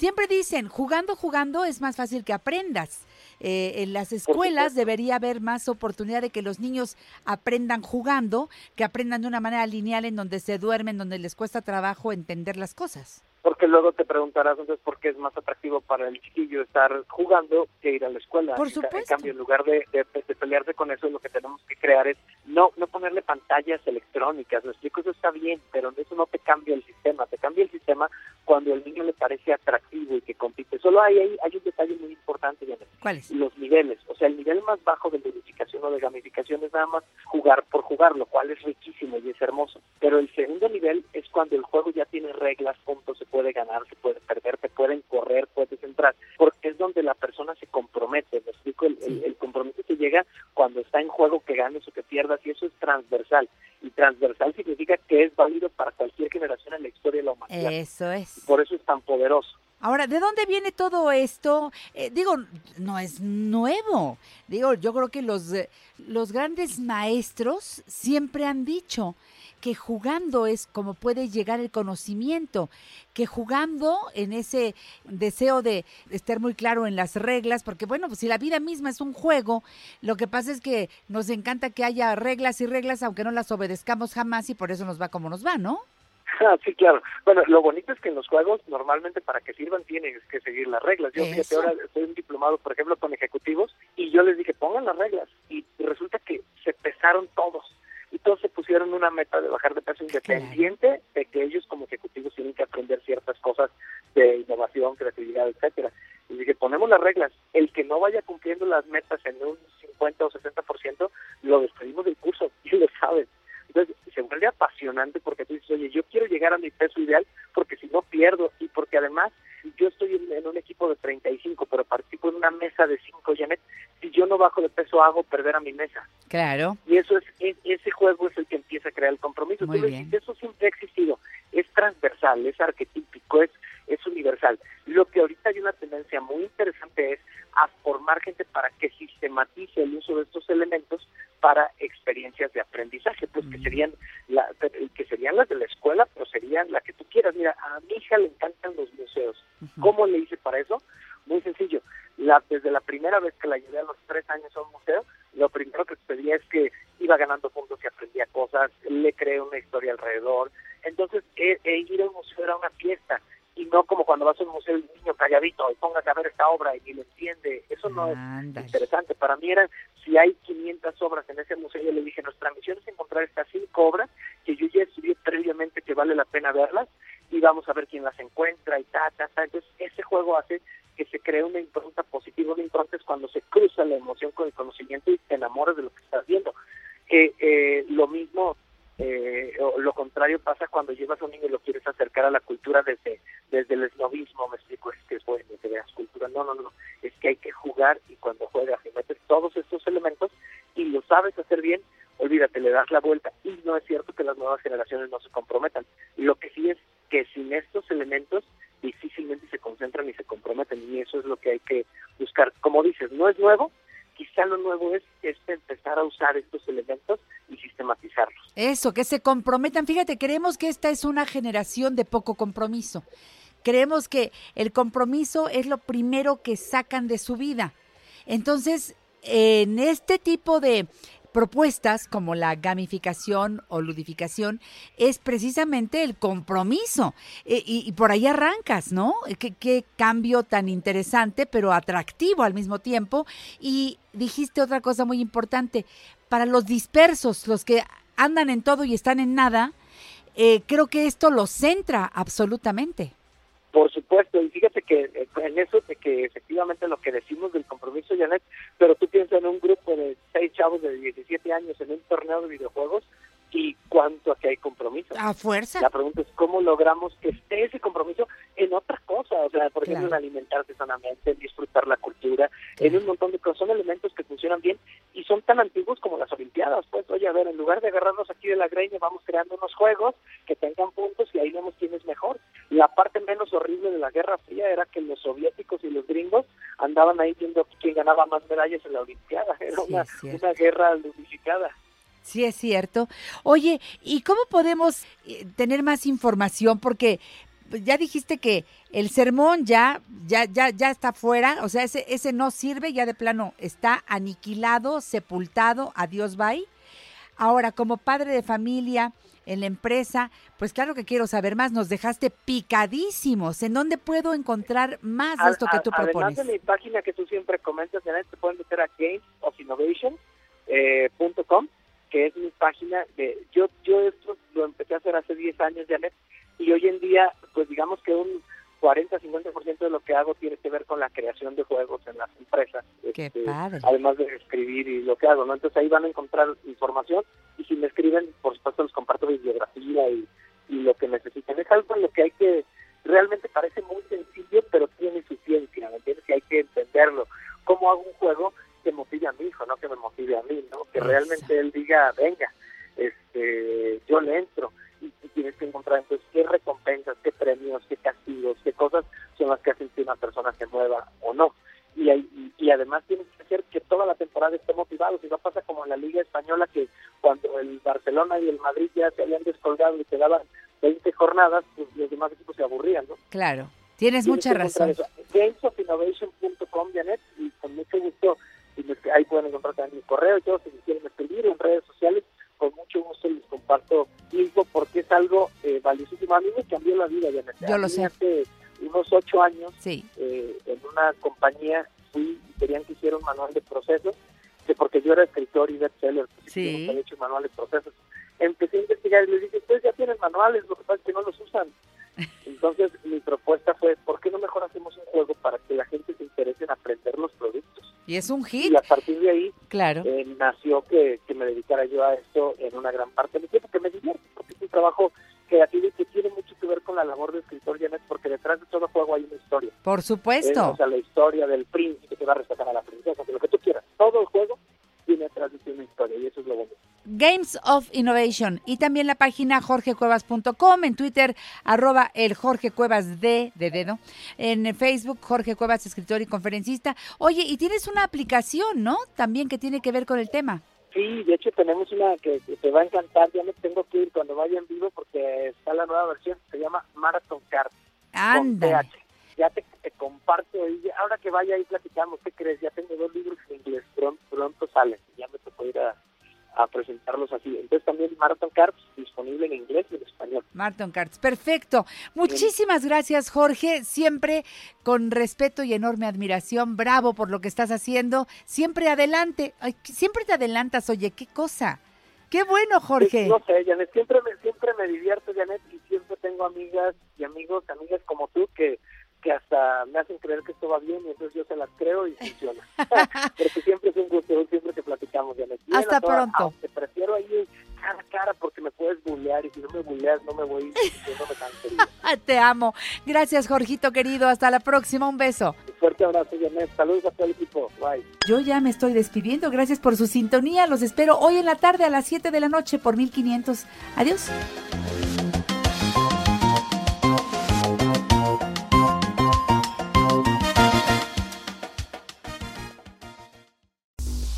siempre dicen, jugando, jugando es más fácil que aprendas. Eh, en las escuelas debería haber más oportunidad de que los niños aprendan jugando, que aprendan de una manera lineal en donde se duermen, donde les cuesta trabajo entender las cosas. Porque luego te preguntarás entonces por qué es más atractivo para el chiquillo estar jugando que ir a la escuela. Por En ca- En supuesto. cambio, en lugar de, de, de pelearse con eso, lo que tenemos que crear es no no ponerle pantallas electrónicas. Me explico, eso está bien, pero eso no te cambia el sistema. Te cambia el sistema cuando el niño le parece atractivo y que compite. Solo hay, hay, hay un detalle muy importante, Janet. ¿Cuál es? Los niveles. O sea, el nivel más bajo de ludificación o de gamificación es nada más jugar por jugar, lo cual es riquísimo y es hermoso. Pero el segundo nivel es cuando el juego ya tiene reglas, puntos, se puede ganar, se puede perder, te pueden correr, puedes entrar, porque es donde la persona se compromete. Me explico, el, el, el compromiso que llega cuando está en juego que ganes o que pierdas, y eso es transversal. Y transversal significa que es válido para cualquier generación en la historia de la humanidad. Eso es. Por eso es tan poderoso. Ahora, ¿de dónde viene todo esto? Eh, digo, no es nuevo. Digo, yo creo que los, eh, los grandes maestros siempre han dicho que jugando es como puede llegar el conocimiento, que jugando en ese deseo de estar muy claro en las reglas, porque bueno, pues si la vida misma es un juego, lo que pasa es que nos encanta que haya reglas y reglas, aunque no las obedezcamos jamás y por eso nos va como nos va, ¿no? Ah, sí, claro. Bueno, lo bonito es que en los juegos, normalmente para que sirvan, tienes que seguir las reglas. Yo, fíjate, ahora soy un diplomado, por ejemplo, con ejecutivos, y yo les dije, pongan las reglas. Y resulta que se pesaron todos. Todos se pusieron una meta de bajar de peso independiente de que ellos como ejecutivos tienen que aprender ciertas cosas de innovación, creatividad, etcétera. Y dije, ponemos las reglas. El que no vaya cumpliendo las metas en un 50 o 60%, lo despedimos del curso. Y lo saben. Entonces, se vuelve apasionante porque tú dices, oye, yo quiero llegar a mi peso ideal porque si no pierdo y porque además yo estoy en, en un equipo de 35, pero participo en una mesa de 5, Janet, si yo no bajo de peso hago perder a mi mesa. Claro. Y eso es, es- ese juego es el que empieza a crear el compromiso. Muy Tú bien. eso siempre ha existido, es transversal, es arquetípico, es, es universal. Lo que ahorita hay una tendencia muy interesante es a formar gente para que sistematice el uso de estos elementos para experiencias de aprendizaje, pues que serían la, que serían las de la escuela, pero serían la que tú quieras. Mira, a mi hija le encantan los museos. ¿Cómo le hice para eso? Muy sencillo. La, desde la primera vez que la llevé a los tres años a un museo, lo primero que pedía es que iba ganando puntos y aprendía cosas, le creé una historia alrededor. Entonces, e, e ir a un museo era una fiesta y no como cuando vas a un museo y un niño calladito y póngase a ver esta obra y ni lo entiende. Eso no es interesante. Para mí era, si hay 500 obras en ese museo, yo le dije, nuestra misión es encontrar estas cinco obras que yo ya estudié previamente que vale la pena verlas y vamos a ver quién las encuentra y ta, ta, ta. Entonces, ese juego hace que se cree una impronta positiva. Una impronta es cuando se cruza la emoción con el conocimiento y te enamoras de lo que estás viendo. Eh, eh, lo mismo, eh, o lo contrario pasa cuando llevas a un niño y lo quieres acercar a la cultura desde, desde el esnovismo, me explico, es que es bueno que veas cultura. No, no, no, es que hay que jugar y cuando juegas y metes todos estos elementos y lo sabes hacer bien, olvídate, le das la vuelta. Y no es cierto que las nuevas generaciones no se comprometan. Lo que sí es que sin estos elementos difícilmente se concentran y se comprometen y eso es lo que hay que buscar. Como dices, no es nuevo, quizá lo nuevo es a usar estos elementos y sistematizarlos. Eso, que se comprometan. Fíjate, creemos que esta es una generación de poco compromiso, creemos que el compromiso es lo primero que sacan de su vida. Entonces, en este tipo de propuestas como la gamificación o ludificación es precisamente el compromiso. E- y, por ahí arrancas, ¿no? Qué, qué cambio tan interesante, pero atractivo al mismo tiempo. Y dijiste otra cosa muy importante. Para los dispersos, los que andan en todo y están en nada, eh, creo que esto los centra absolutamente. Por supuesto, y fíjate que eh, en eso de que efectivamente lo que decimos del compromiso, Janet, pero tú piensas en un grupo de seis chavos de 17 años en un torneo de videojuegos y cuánto aquí hay compromiso. A fuerza. La pregunta es cómo logramos que esté ese compromiso en otra cosa, o sea, por ejemplo, Claro. en alimentarse sanamente, en disfrutar la cultura, en un montón de cosas. Son elementos que funcionan bien y son tan antiguos como las Olimpiadas. Pues, oye, a ver, en lugar de agarrarnos aquí de la greña, vamos creando unos juegos que tengan puntos y ahí vemos quién es mejor. La parte menos horrible de la Guerra Fría era que los soviéticos y los gringos andaban ahí viendo quién ganaba más medallas en la Olimpiada. Era Sí, una, una guerra ludificada. Sí, es cierto. Oye, ¿y cómo podemos eh, tener más información? Porque pues, ya dijiste que el sermón ya, ya, ya, ya está fuera, o sea, ese, ese no sirve, ya de plano está aniquilado, sepultado, adiós, bye. Ahora, como padre de familia en la empresa, pues claro que quiero saber más. Nos dejaste picadísimos. ¿En dónde puedo encontrar más de esto que tú a- Además propones? de mi página que tú siempre comentas, Janet, te pueden meter a gamesofinnovation.com, que es mi página. de Yo yo esto lo empecé a hacer hace 10 años, Janet, y hoy en día, pues digamos que un 40-50% de lo que hago tiene que ver con la creación de juegos en las empresas. Qué este, padre. Además de escribir y lo que hago, ¿no? Entonces ahí van a encontrar información y si me escriben, por supuesto les comparto bibliografía y, y lo que necesiten. Es algo en lo que hay que, realmente parece muy sencillo, pero tiene su ciencia, ¿me entiendes? Y hay que entenderlo. ¿Cómo hago un juego que motive a mi hijo, no que me motive a mí, ¿no? Que realmente él diga, venga, este, yo le entro. Y, y tienes que encontrar entonces qué recompensas, qué premios, qué castigos, qué cosas son las que hacen que una persona se mueva o no. Y, y, y además tienes que hacer que toda la temporada esté motivado. Si no pasa como en la Liga Española, que cuando el Barcelona y el Madrid ya se habían descolgado y quedaban 20 jornadas, pues los demás equipos se aburrían, ¿no? Claro, tienes Tienes mucha razón. eso. Gamesofinnovation.com, Janet, y con mucho gusto, y me- ahí pueden encontrar también mi correo y todo, si me quieren escribir en redes sociales, con mucho gusto les comparto info porque es algo eh, valiosísimo. A mí me cambió la vida, Janet. Yo lo sé. Hace unos ocho años, Sí. eh, en una compañía, fui y querían que hiciera un manual de procesos, que porque yo era escritor y bestseller, pues, Sí. había hecho manual de procesos. Empecé a investigar y les dije, ustedes ya tienen manuales, lo que pasa es que no los usan. Entonces mi propuesta fue, ¿por qué no mejor hacemos un juego para que la gente se interese en aprender los productos? Y es un hit. Y a partir de ahí Claro. eh, nació que, que me dedicara yo a esto en una gran parte de mi tiempo, que me divierte, porque es un trabajo creativo y que tiene mucho que ver con la labor de escritor, Janet, porque detrás de todo juego hay una historia. Por Eh, supuesto. o sea, la historia del príncipe que va a rescatar a la princesa, de lo que tú quieras. Todo el juego tiene atrás de sí una historia y eso es lo bonito. Games of Innovation y también la página jorgecuevas.com, en Twitter arroba el Jorge Cuevas de, de dedo, en Facebook Jorge Cuevas, escritor y conferencista. Oye, y tienes una aplicación, ¿no? También que tiene que ver con el tema. Sí, de hecho tenemos una que, que te va a encantar, ya me tengo que ir cuando vaya en vivo porque está la nueva versión, se llama Marathon Card. PH. Ya te, te comparto y ahora que vaya ahí platicamos, ¿qué crees? Ya tengo dos libros en inglés, pronto, pronto salen, ya me tocó ir a, a presentarlos así. Entonces también Marathon Cards disponible en inglés y en español. Martin Cards, perfecto. Muchísimas gracias, Jorge. Siempre con respeto y enorme admiración. Bravo por lo que estás haciendo. Siempre adelante. Ay, siempre te adelantas, oye, qué cosa. Qué bueno, Jorge. No sé, Janet, siempre me, siempre me divierto, Janet, y siempre tengo amigas y amigos, amigas como tú que que hasta me hacen creer que esto va bien y entonces yo se las creo y funciona. Porque siempre es un gusto, siempre que platicamos. Bien Hasta a todas, pronto. aunque prefiero ahí cara a cara porque me puedes bullear y si no me bulleas no me voy sintiéndome tan querido. Te amo. Gracias, Jorgito querido. Hasta la próxima. Un beso. Un fuerte abrazo, Janet. Saludos a todo el equipo. Bye. Yo ya me estoy despidiendo. Gracias por su sintonía. Los espero hoy en la tarde a las 7 de la noche por 1500. Adiós.